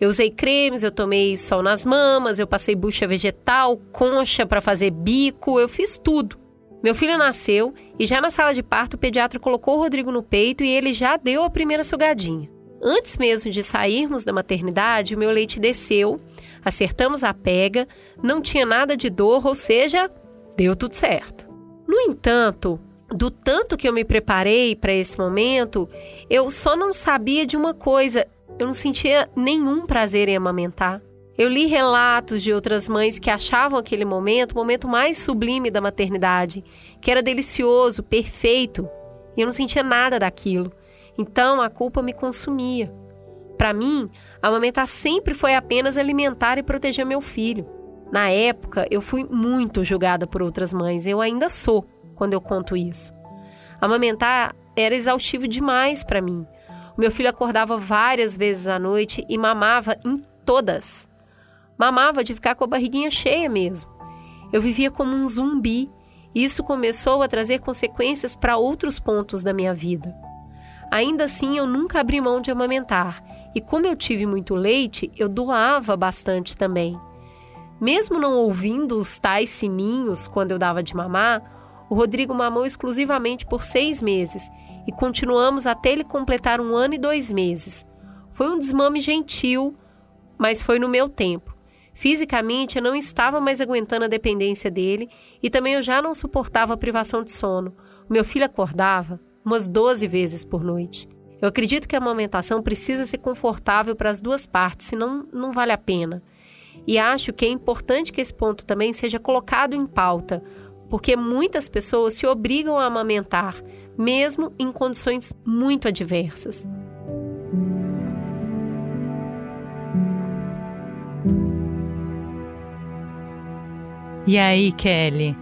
Eu usei cremes, eu tomei sol nas mamas, eu passei bucha vegetal, concha para fazer bico, eu fiz tudo. Meu filho nasceu e já na sala de parto o pediatra colocou o Rodrigo no peito e ele já deu a primeira sugadinha. Antes mesmo de sairmos da maternidade, o meu leite desceu, acertamos a pega, não tinha nada de dor, ou seja, deu tudo certo. No entanto, do tanto que eu me preparei para esse momento, eu só não sabia de uma coisa: eu não sentia nenhum prazer em amamentar. Eu li relatos de outras mães que achavam aquele momento o momento mais sublime da maternidade, que era delicioso, perfeito, e eu não sentia nada daquilo. Então a culpa me consumia. Para mim, amamentar sempre foi apenas alimentar e proteger meu filho. Na época, eu fui muito julgada por outras mães, eu ainda sou quando eu conto isso. Amamentar era exaustivo demais para mim. O meu filho acordava várias vezes à noite e mamava em todas. Mamava de ficar com a barriguinha cheia mesmo. Eu vivia como um zumbi. E isso começou a trazer consequências para outros pontos da minha vida. Ainda assim, eu nunca abri mão de amamentar, e como eu tive muito leite, eu doava bastante também. Mesmo não ouvindo os tais sininhos quando eu dava de mamar, o Rodrigo mamou exclusivamente por seis meses e continuamos até ele completar um ano e dois meses. Foi um desmame gentil, mas foi no meu tempo. Fisicamente, eu não estava mais aguentando a dependência dele e também eu já não suportava a privação de sono. O meu filho acordava umas 12 vezes por noite. Eu acredito que a amamentação precisa ser confortável para as duas partes, senão não vale a pena. E acho que é importante que esse ponto também seja colocado em pauta, porque muitas pessoas se obrigam a amamentar, mesmo em condições muito adversas. E aí, Kelly?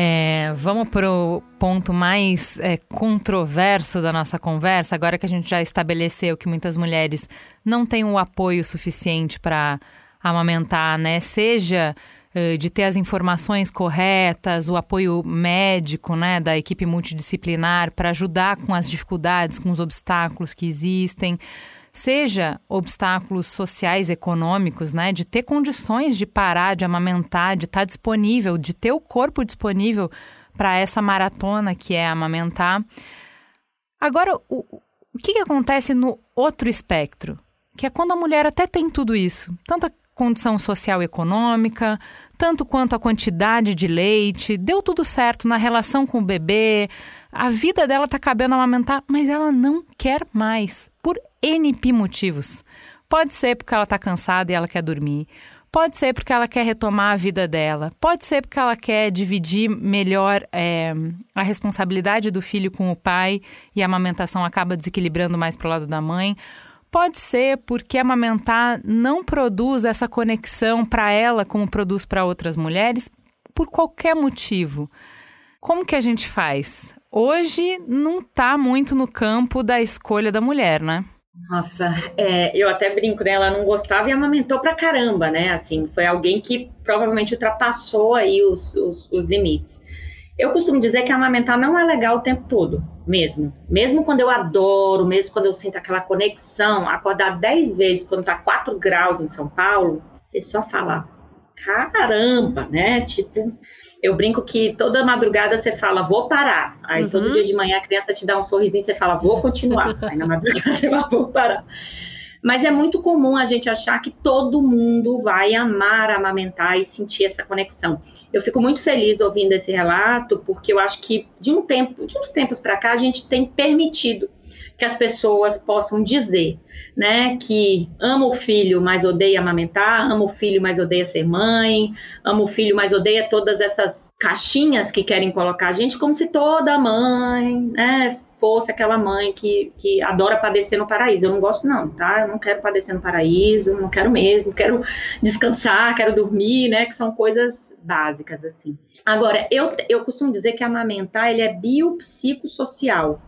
É, vamos para o ponto mais é, controverso da nossa conversa, agora que a gente já estabeleceu que muitas mulheres não têm o apoio suficiente para amamentar, né? Seja de ter as informações corretas, o apoio médico, né, da equipe multidisciplinar para ajudar com as dificuldades, com os obstáculos que existem seja obstáculos sociais, econômicos, né, de ter condições de parar, de amamentar, de estar tá disponível, de ter o corpo disponível para essa maratona que é amamentar. Agora, o, o que, que acontece no outro espectro? Que é quando a mulher até tem tudo isso, tanto a condição social econômica, tanto quanto a quantidade de leite, deu tudo certo na relação com o bebê, a vida dela está cabendo amamentar, mas ela não quer mais, por N motivos. Pode ser porque ela está cansada e ela quer dormir. Pode ser porque ela quer retomar a vida dela. Pode ser porque ela quer dividir melhor é, a responsabilidade do filho com o pai e a amamentação acaba desequilibrando mais para o lado da mãe. Pode ser porque amamentar não produz essa conexão para ela como produz para outras mulheres, por qualquer motivo. Como que a gente faz? Hoje não está muito no campo da escolha da mulher, né? Nossa, é, eu até brinco, né? Ela não gostava e amamentou pra caramba, né? Assim, foi alguém que provavelmente ultrapassou aí os, os, os limites. Eu costumo dizer que amamentar não é legal o tempo todo, mesmo. Mesmo quando eu adoro, mesmo quando eu sinto aquela conexão, acordar 10 vezes quando tá 4 graus em São Paulo, você só fala, caramba, né? Tipo, eu brinco que toda madrugada você fala, vou parar. Aí uhum. todo dia de manhã a criança te dá um sorrisinho, você fala, vou continuar. Aí na madrugada [LAUGHS] você fala, vou parar. Mas é muito comum a gente achar que todo mundo vai amar amamentar e sentir essa conexão. Eu fico muito feliz ouvindo esse relato, porque eu acho que de um tempo, de uns tempos para cá, a gente tem permitido que as pessoas possam dizer, né, que ama o filho, mas odeia amamentar, ama o filho, mas odeia ser mãe, ama o filho, mas odeia todas essas caixinhas que querem colocar a gente, como se toda mãe, né, fosse aquela mãe que, que adora padecer no paraíso. Eu não gosto, não, tá? Eu não quero padecer no paraíso, não quero mesmo, quero descansar, quero dormir, né? Que são coisas básicas, assim. Agora, eu, eu costumo dizer que amamentar ele é biopsicossocial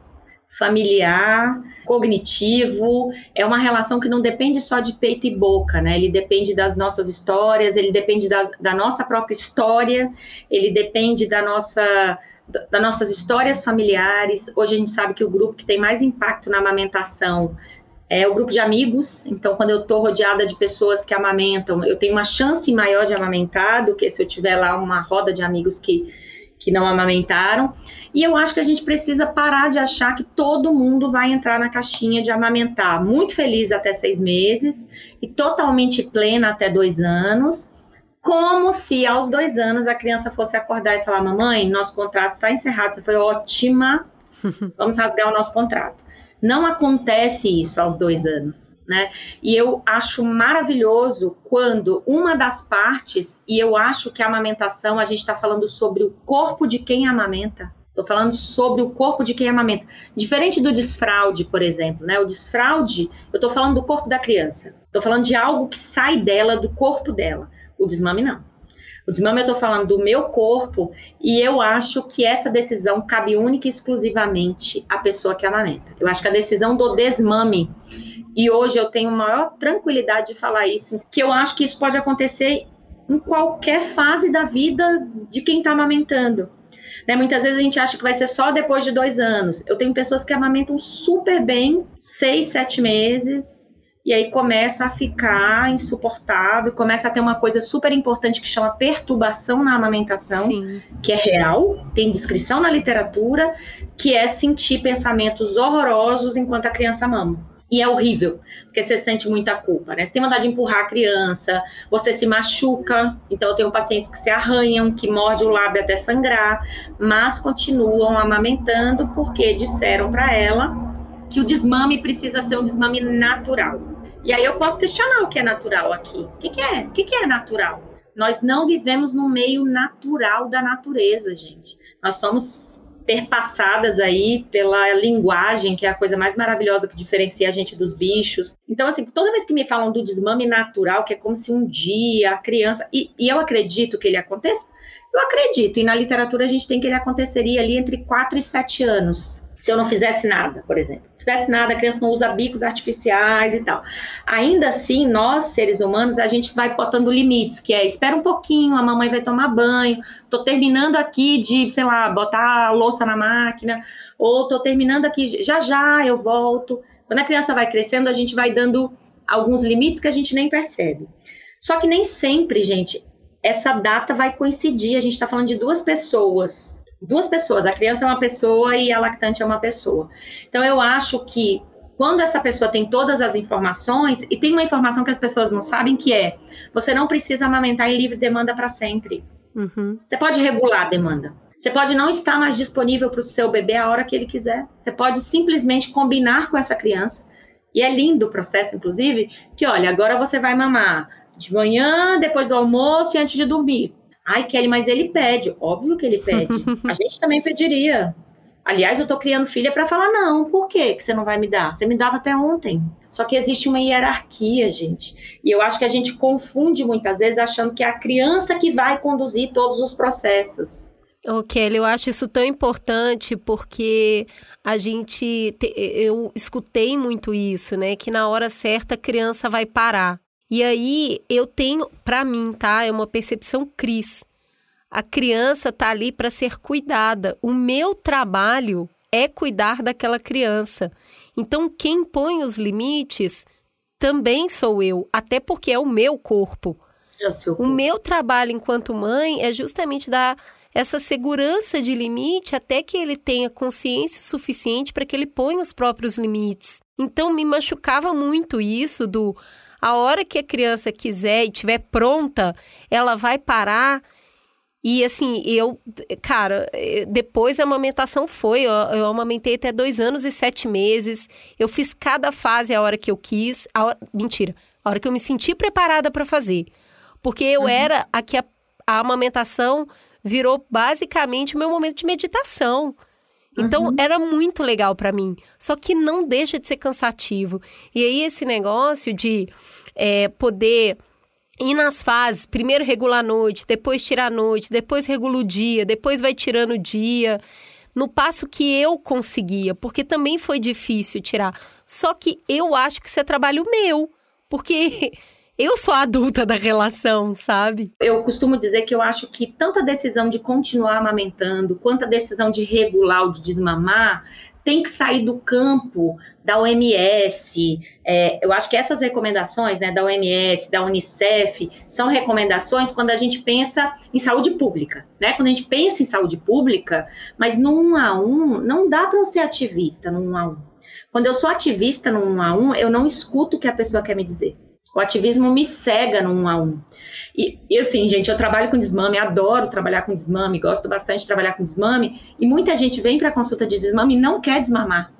familiar, cognitivo, é uma relação que não depende só de peito e boca, né? Ele depende das nossas histórias, ele depende da, da nossa própria história, ele depende da nossa das nossas histórias familiares. Hoje a gente sabe que o grupo que tem mais impacto na amamentação é o grupo de amigos. Então, quando eu estou rodeada de pessoas que amamentam, eu tenho uma chance maior de amamentar do que se eu tiver lá uma roda de amigos que, que não amamentaram. E eu acho que a gente precisa parar de achar que todo mundo vai entrar na caixinha de amamentar muito feliz até seis meses e totalmente plena até dois anos como se aos dois anos a criança fosse acordar e falar: Mamãe, nosso contrato está encerrado, você foi ótima, [LAUGHS] vamos rasgar o nosso contrato. Não acontece isso aos dois anos. Né? E eu acho maravilhoso quando uma das partes, e eu acho que a amamentação, a gente está falando sobre o corpo de quem amamenta. Estou falando sobre o corpo de quem amamenta. Diferente do desfraude, por exemplo, né? O desfraude, eu estou falando do corpo da criança. Estou falando de algo que sai dela, do corpo dela. O desmame não. O desmame eu estou falando do meu corpo e eu acho que essa decisão cabe única e exclusivamente à pessoa que amamenta. Eu acho que a decisão do desmame, e hoje eu tenho maior tranquilidade de falar isso, que eu acho que isso pode acontecer em qualquer fase da vida de quem está amamentando. Né? Muitas vezes a gente acha que vai ser só depois de dois anos. Eu tenho pessoas que amamentam super bem, seis, sete meses, e aí começa a ficar insuportável, começa a ter uma coisa super importante que chama perturbação na amamentação, Sim. que é real, tem descrição na literatura, que é sentir pensamentos horrorosos enquanto a criança mama. E é horrível, porque você sente muita culpa, né? Você tem vontade de empurrar a criança, você se machuca. Então, eu tenho pacientes que se arranham, que mordem o lábio até sangrar, mas continuam amamentando porque disseram para ela que o desmame precisa ser um desmame natural. E aí eu posso questionar o que é natural aqui. O que, que é? O que, que é natural? Nós não vivemos no meio natural da natureza, gente. Nós somos perpassadas aí pela linguagem, que é a coisa mais maravilhosa que diferencia a gente dos bichos. Então, assim, toda vez que me falam do desmame natural, que é como se um dia a criança. E, e eu acredito que ele aconteça, eu acredito, e na literatura a gente tem que ele aconteceria ali entre 4 e 7 anos se eu não fizesse nada, por exemplo. Fizesse nada, a criança não usa bicos artificiais e tal. Ainda assim, nós, seres humanos, a gente vai botando limites, que é, espera um pouquinho, a mamãe vai tomar banho, tô terminando aqui de, sei lá, botar a louça na máquina, ou tô terminando aqui, já já eu volto. Quando a criança vai crescendo, a gente vai dando alguns limites que a gente nem percebe. Só que nem sempre, gente, essa data vai coincidir. A gente está falando de duas pessoas duas pessoas, a criança é uma pessoa e a lactante é uma pessoa. Então eu acho que quando essa pessoa tem todas as informações, e tem uma informação que as pessoas não sabem, que é você não precisa amamentar em livre demanda para sempre. Uhum. Você pode regular a demanda. Você pode não estar mais disponível para o seu bebê a hora que ele quiser. Você pode simplesmente combinar com essa criança. E é lindo o processo, inclusive, que olha, agora você vai mamar de manhã, depois do almoço e antes de dormir. Ai, Kelly, mas ele pede. Óbvio que ele pede. [LAUGHS] A gente também pediria. Aliás, eu tô criando filha para falar não. Por quê que você não vai me dar? Você me dava até ontem. Só que existe uma hierarquia, gente. E eu acho que a gente confunde muitas vezes achando que é a criança que vai conduzir todos os processos. Ô, Kelly, eu acho isso tão importante porque a gente. Eu escutei muito isso, né? Que na hora certa a criança vai parar. E aí eu tenho, para mim, tá? É uma percepção Cris. A criança tá ali para ser cuidada. O meu trabalho é cuidar daquela criança. Então, quem põe os limites também sou eu, até porque é o meu corpo. É o, seu o meu trabalho enquanto mãe é justamente dar essa segurança de limite até que ele tenha consciência suficiente para que ele ponha os próprios limites. Então me machucava muito isso do a hora que a criança quiser e estiver pronta, ela vai parar. E assim, eu, cara, depois a amamentação foi. Eu, eu amamentei até dois anos e sete meses. Eu fiz cada fase a hora que eu quis. A hora, mentira, a hora que eu me senti preparada para fazer. Porque eu uhum. era a que a, a amamentação virou basicamente o meu momento de meditação. Então uhum. era muito legal para mim. Só que não deixa de ser cansativo. E aí esse negócio de é, poder ir nas fases, primeiro regula a noite, depois tira a noite, depois regula o dia, depois vai tirando o dia. No passo que eu conseguia, porque também foi difícil tirar. Só que eu acho que isso é trabalho meu. Porque eu sou a adulta da relação, sabe? Eu costumo dizer que eu acho que tanto a decisão de continuar amamentando, quanto a decisão de regular ou de desmamar, tem que sair do campo da OMS. É, eu acho que essas recomendações né, da OMS, da Unicef, são recomendações quando a gente pensa em saúde pública. Né? Quando a gente pensa em saúde pública, mas no um a um, não dá para eu ser ativista no um a um. Quando eu sou ativista no um a um, eu não escuto o que a pessoa quer me dizer. O ativismo me cega no um a um. E, e, assim, gente, eu trabalho com desmame, adoro trabalhar com desmame, gosto bastante de trabalhar com desmame, e muita gente vem para consulta de desmame e não quer desmamar.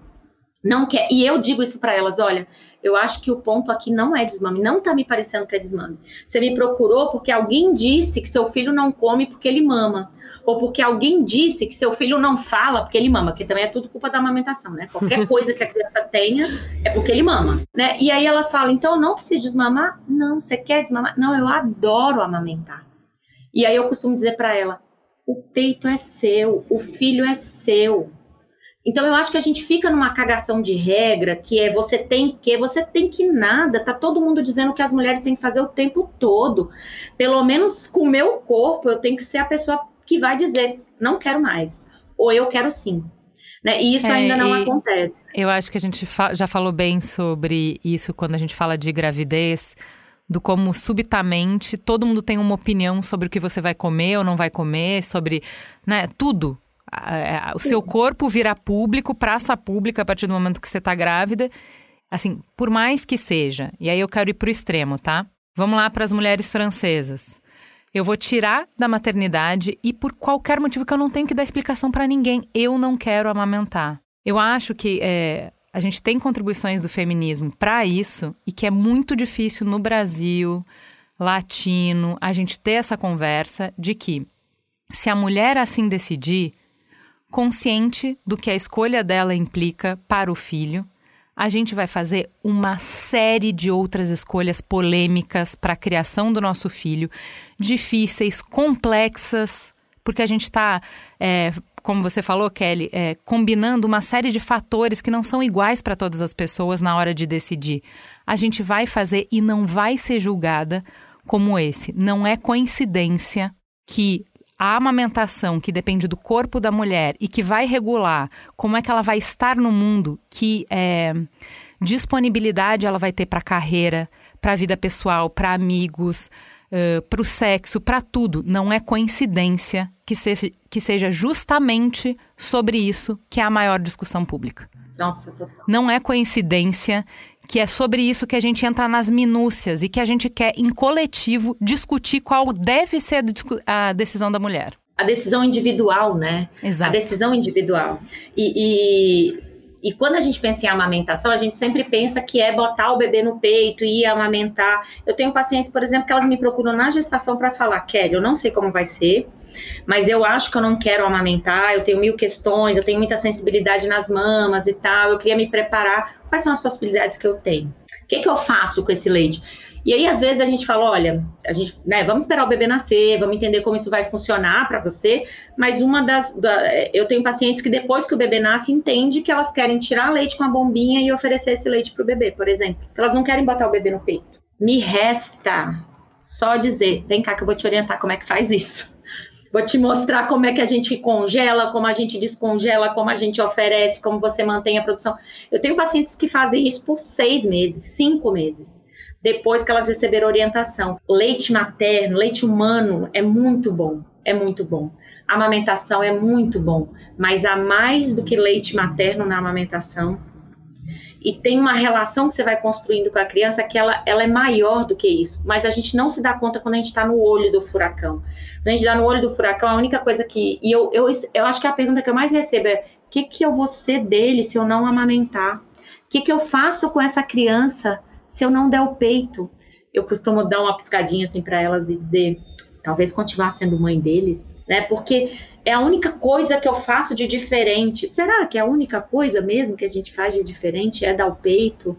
Não quer. E eu digo isso para elas: olha, eu acho que o ponto aqui não é desmame, não tá me parecendo que é desmame. Você me procurou porque alguém disse que seu filho não come porque ele mama. Ou porque alguém disse que seu filho não fala porque ele mama, que também é tudo culpa da amamentação, né? Qualquer coisa que a criança tenha é porque ele mama, né? E aí ela fala: então eu não preciso desmamar? Não, você quer desmamar? Não, eu adoro amamentar. E aí eu costumo dizer para ela: o peito é seu, o filho é seu então eu acho que a gente fica numa cagação de regra que é você tem que, você tem que nada, tá todo mundo dizendo que as mulheres têm que fazer o tempo todo. Pelo menos com o meu corpo, eu tenho que ser a pessoa que vai dizer, não quero mais, ou eu quero sim. Né? E isso é, ainda não acontece. Eu acho que a gente fa já falou bem sobre isso quando a gente fala de gravidez, do como subitamente todo mundo tem uma opinião sobre o que você vai comer ou não vai comer, sobre né, tudo o seu corpo vira público, praça pública a partir do momento que você está grávida. Assim, por mais que seja, e aí eu quero ir para o extremo, tá? Vamos lá para as mulheres francesas. Eu vou tirar da maternidade e por qualquer motivo que eu não tenho que dar explicação para ninguém, eu não quero amamentar. Eu acho que é, a gente tem contribuições do feminismo para isso e que é muito difícil no Brasil, latino, a gente ter essa conversa de que se a mulher assim decidir, consciente do que a escolha dela implica para o filho, a gente vai fazer uma série de outras escolhas polêmicas para a criação do nosso filho, difíceis, complexas, porque a gente está, é, como você falou, Kelly, é, combinando uma série de fatores que não são iguais para todas as pessoas na hora de decidir. A gente vai fazer e não vai ser julgada como esse. Não é coincidência que a amamentação, que depende do corpo da mulher e que vai regular como é que ela vai estar no mundo, que é, disponibilidade ela vai ter para carreira, para vida pessoal, para amigos, uh, para o sexo, para tudo. Não é coincidência que seja, que seja justamente sobre isso que é a maior discussão pública. Nossa, total. Não é coincidência que é sobre isso que a gente entra nas minúcias e que a gente quer, em coletivo, discutir qual deve ser a, decisão da mulher. A decisão individual, né? Exato. A decisão individual. E, e, e, quando a gente pensa em amamentação, a gente sempre pensa que é botar o bebê no peito e amamentar. Eu tenho pacientes, por exemplo, que elas me procuram na gestação para falar, Kelly, eu não sei como vai ser, mas eu acho que eu não quero amamentar, eu tenho mil questões, eu tenho muita sensibilidade nas mamas e tal, eu queria me preparar. Quais são as possibilidades que eu tenho? O que, que eu faço com esse leite? E aí, às vezes, a gente fala: olha, a gente, né, vamos esperar o bebê nascer, vamos entender como isso vai funcionar para você. Mas uma das. Da, eu tenho pacientes que depois que o bebê nasce, entende que elas querem tirar leite com a bombinha e oferecer esse leite para o bebê, por exemplo. Elas não querem botar o bebê no peito. Me resta só dizer: vem cá que eu vou te orientar como é que faz isso. Vou te mostrar como é que a gente congela, como a gente descongela, como a gente oferece, como você mantém a produção. Eu tenho pacientes que fazem isso por seis meses, cinco meses, depois que elas receberam orientação. Leite materno, leite humano é muito bom, é muito bom. A amamentação é muito bom, mas há mais do que leite materno na amamentação e tem uma relação que você vai construindo com a criança que ela, ela é maior do que isso, mas a gente não se dá conta quando a gente está no olho do furacão. Quando a gente está no olho do furacão, a única coisa que. E eu, eu, eu acho que a pergunta que eu mais recebo é: o que, que eu vou ser dele se eu não amamentar? O que, que eu faço com essa criança se eu não der o peito? Eu costumo dar uma piscadinha assim para elas e dizer: talvez continuar sendo mãe deles, né? Porque é a única coisa que eu faço de diferente. Será que é a única coisa mesmo que a gente faz de diferente é dar o peito?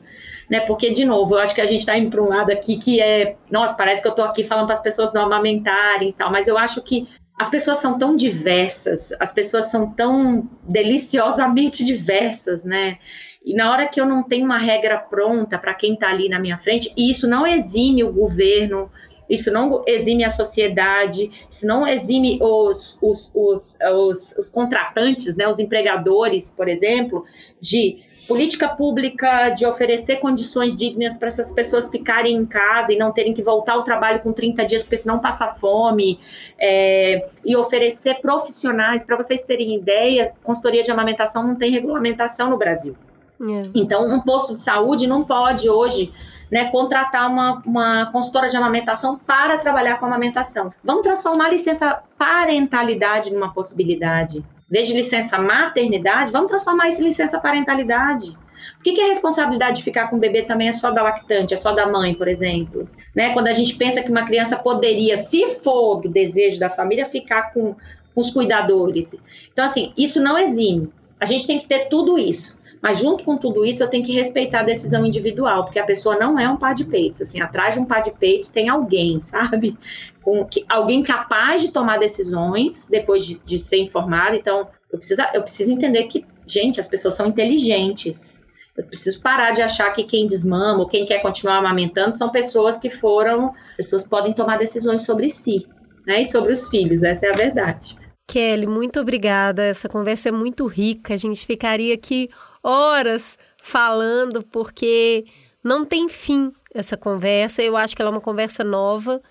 Né? Porque, de novo, eu acho que a gente está indo para um lado aqui que é. Nossa, parece que eu estou aqui falando para as pessoas não amamentarem e tal, mas eu acho que as pessoas são tão diversas, as pessoas são tão deliciosamente diversas, né? E na hora que eu não tenho uma regra pronta para quem está ali na minha frente, e isso não exime o governo, isso não exime a sociedade, isso não exime os, os, os, os, os contratantes, né, os empregadores, por exemplo, de política pública de oferecer condições dignas para essas pessoas ficarem em casa e não terem que voltar ao trabalho com 30 dias, porque senão passa fome, é, e oferecer profissionais, para vocês terem ideia, consultoria de amamentação não tem regulamentação no Brasil. É. Então, um posto de saúde não pode hoje né, contratar uma, uma consultora de amamentação para trabalhar com amamentação. Vamos transformar a licença parentalidade numa possibilidade. Em vez de licença maternidade, vamos transformar isso em licença parentalidade. Por que, que a responsabilidade de ficar com o bebê também é só da lactante, é só da mãe, por exemplo? Né? Quando a gente pensa que uma criança poderia, se for do desejo da família, ficar com, com os cuidadores. Então, assim, isso não exime. A gente tem que ter tudo isso. Mas junto com tudo isso, eu tenho que respeitar a decisão individual, porque a pessoa não é um par de peitos. Assim, atrás de um par de peitos tem alguém, [LAUGHS] sabe? Com que, alguém capaz de tomar decisões depois de, de ser informado. Então, eu preciso, eu preciso entender que, gente, as pessoas são inteligentes. Eu preciso parar de achar que quem desmama ou quem quer continuar amamentando são pessoas que foram. Pessoas podem tomar decisões sobre si, né? E sobre os filhos, essa é a verdade. Kelly, muito obrigada. Essa conversa é muito rica. A gente ficaria aqui horas falando, porque não tem fim essa conversa. Eu acho que ela é uma conversa nova.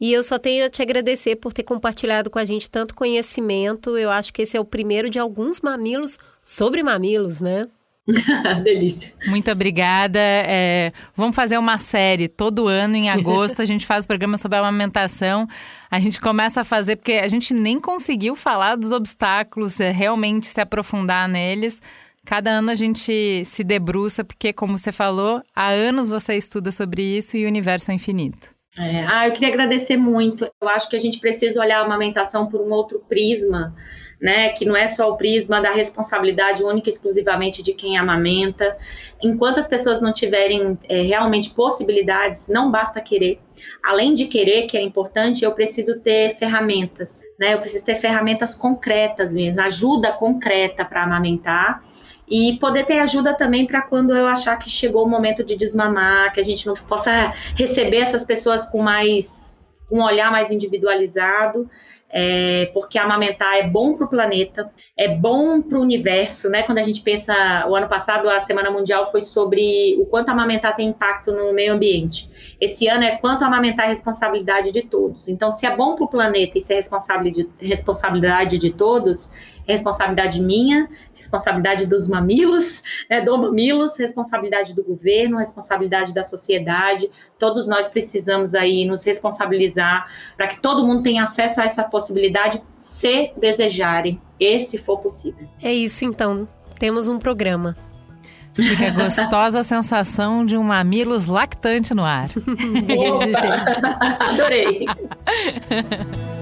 E eu só tenho a te agradecer por ter compartilhado com a gente tanto conhecimento. Eu acho que esse é o primeiro de alguns mamilos sobre mamilos, né? [LAUGHS] Delícia. Muito obrigada. É, vamos fazer uma série todo ano, em agosto, a gente faz o programa sobre a amamentação. A gente começa a fazer, porque a gente nem conseguiu falar dos obstáculos, é, realmente se aprofundar neles. Cada ano a gente se debruça, porque, como você falou, há anos você estuda sobre isso e o universo é infinito. É, ah, eu queria agradecer muito. Eu acho que a gente precisa olhar a amamentação por um outro prisma, né? Que não é só o prisma da responsabilidade única e exclusivamente de quem amamenta. Enquanto as pessoas não tiverem é, realmente possibilidades, não basta querer. Além de querer, que é importante, eu preciso ter ferramentas, né? Eu preciso ter ferramentas concretas mesmo, ajuda concreta para amamentar e poder ter ajuda também para quando eu achar que chegou o momento de desmamar, que a gente não possa receber essas pessoas com mais com um olhar mais individualizado é, porque amamentar é bom para o planeta, é bom para o universo, né? Quando a gente pensa, o ano passado a Semana Mundial foi sobre o quanto amamentar tem impacto no meio ambiente. Esse ano é quanto amamentar é responsabilidade de todos. Então, se é bom para o planeta e se é responsabilidade de todos, responsabilidade minha, responsabilidade dos mamilos, né, do mamilos, responsabilidade do governo, responsabilidade da sociedade. Todos nós precisamos aí nos responsabilizar para que todo mundo tenha acesso a essa possibilidade, se desejarem, e se for possível. É isso então. Temos um programa. Fica a gostosa [LAUGHS] sensação de um mamilos lactante no ar. [LAUGHS] Beijo, gente. Adorei. [LAUGHS]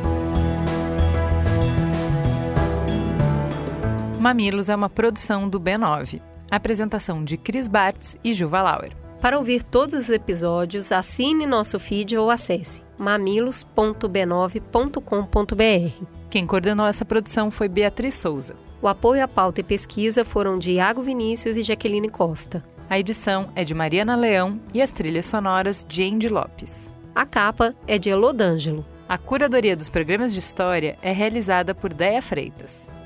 Mamilos é uma produção do B9. Apresentação de Cris Bartz e Juva Lauer. Para ouvir todos os episódios, assine nosso feed ou acesse mamilos.b9.com.br. Quem coordenou essa produção foi Beatriz Souza. O apoio à pauta e pesquisa foram de Iago Vinícius e Jaqueline Costa. A edição é de Mariana Leão e as trilhas sonoras de Andy Lopes. A capa é de Elodângelo. A curadoria dos programas de história é realizada por Deia Freitas.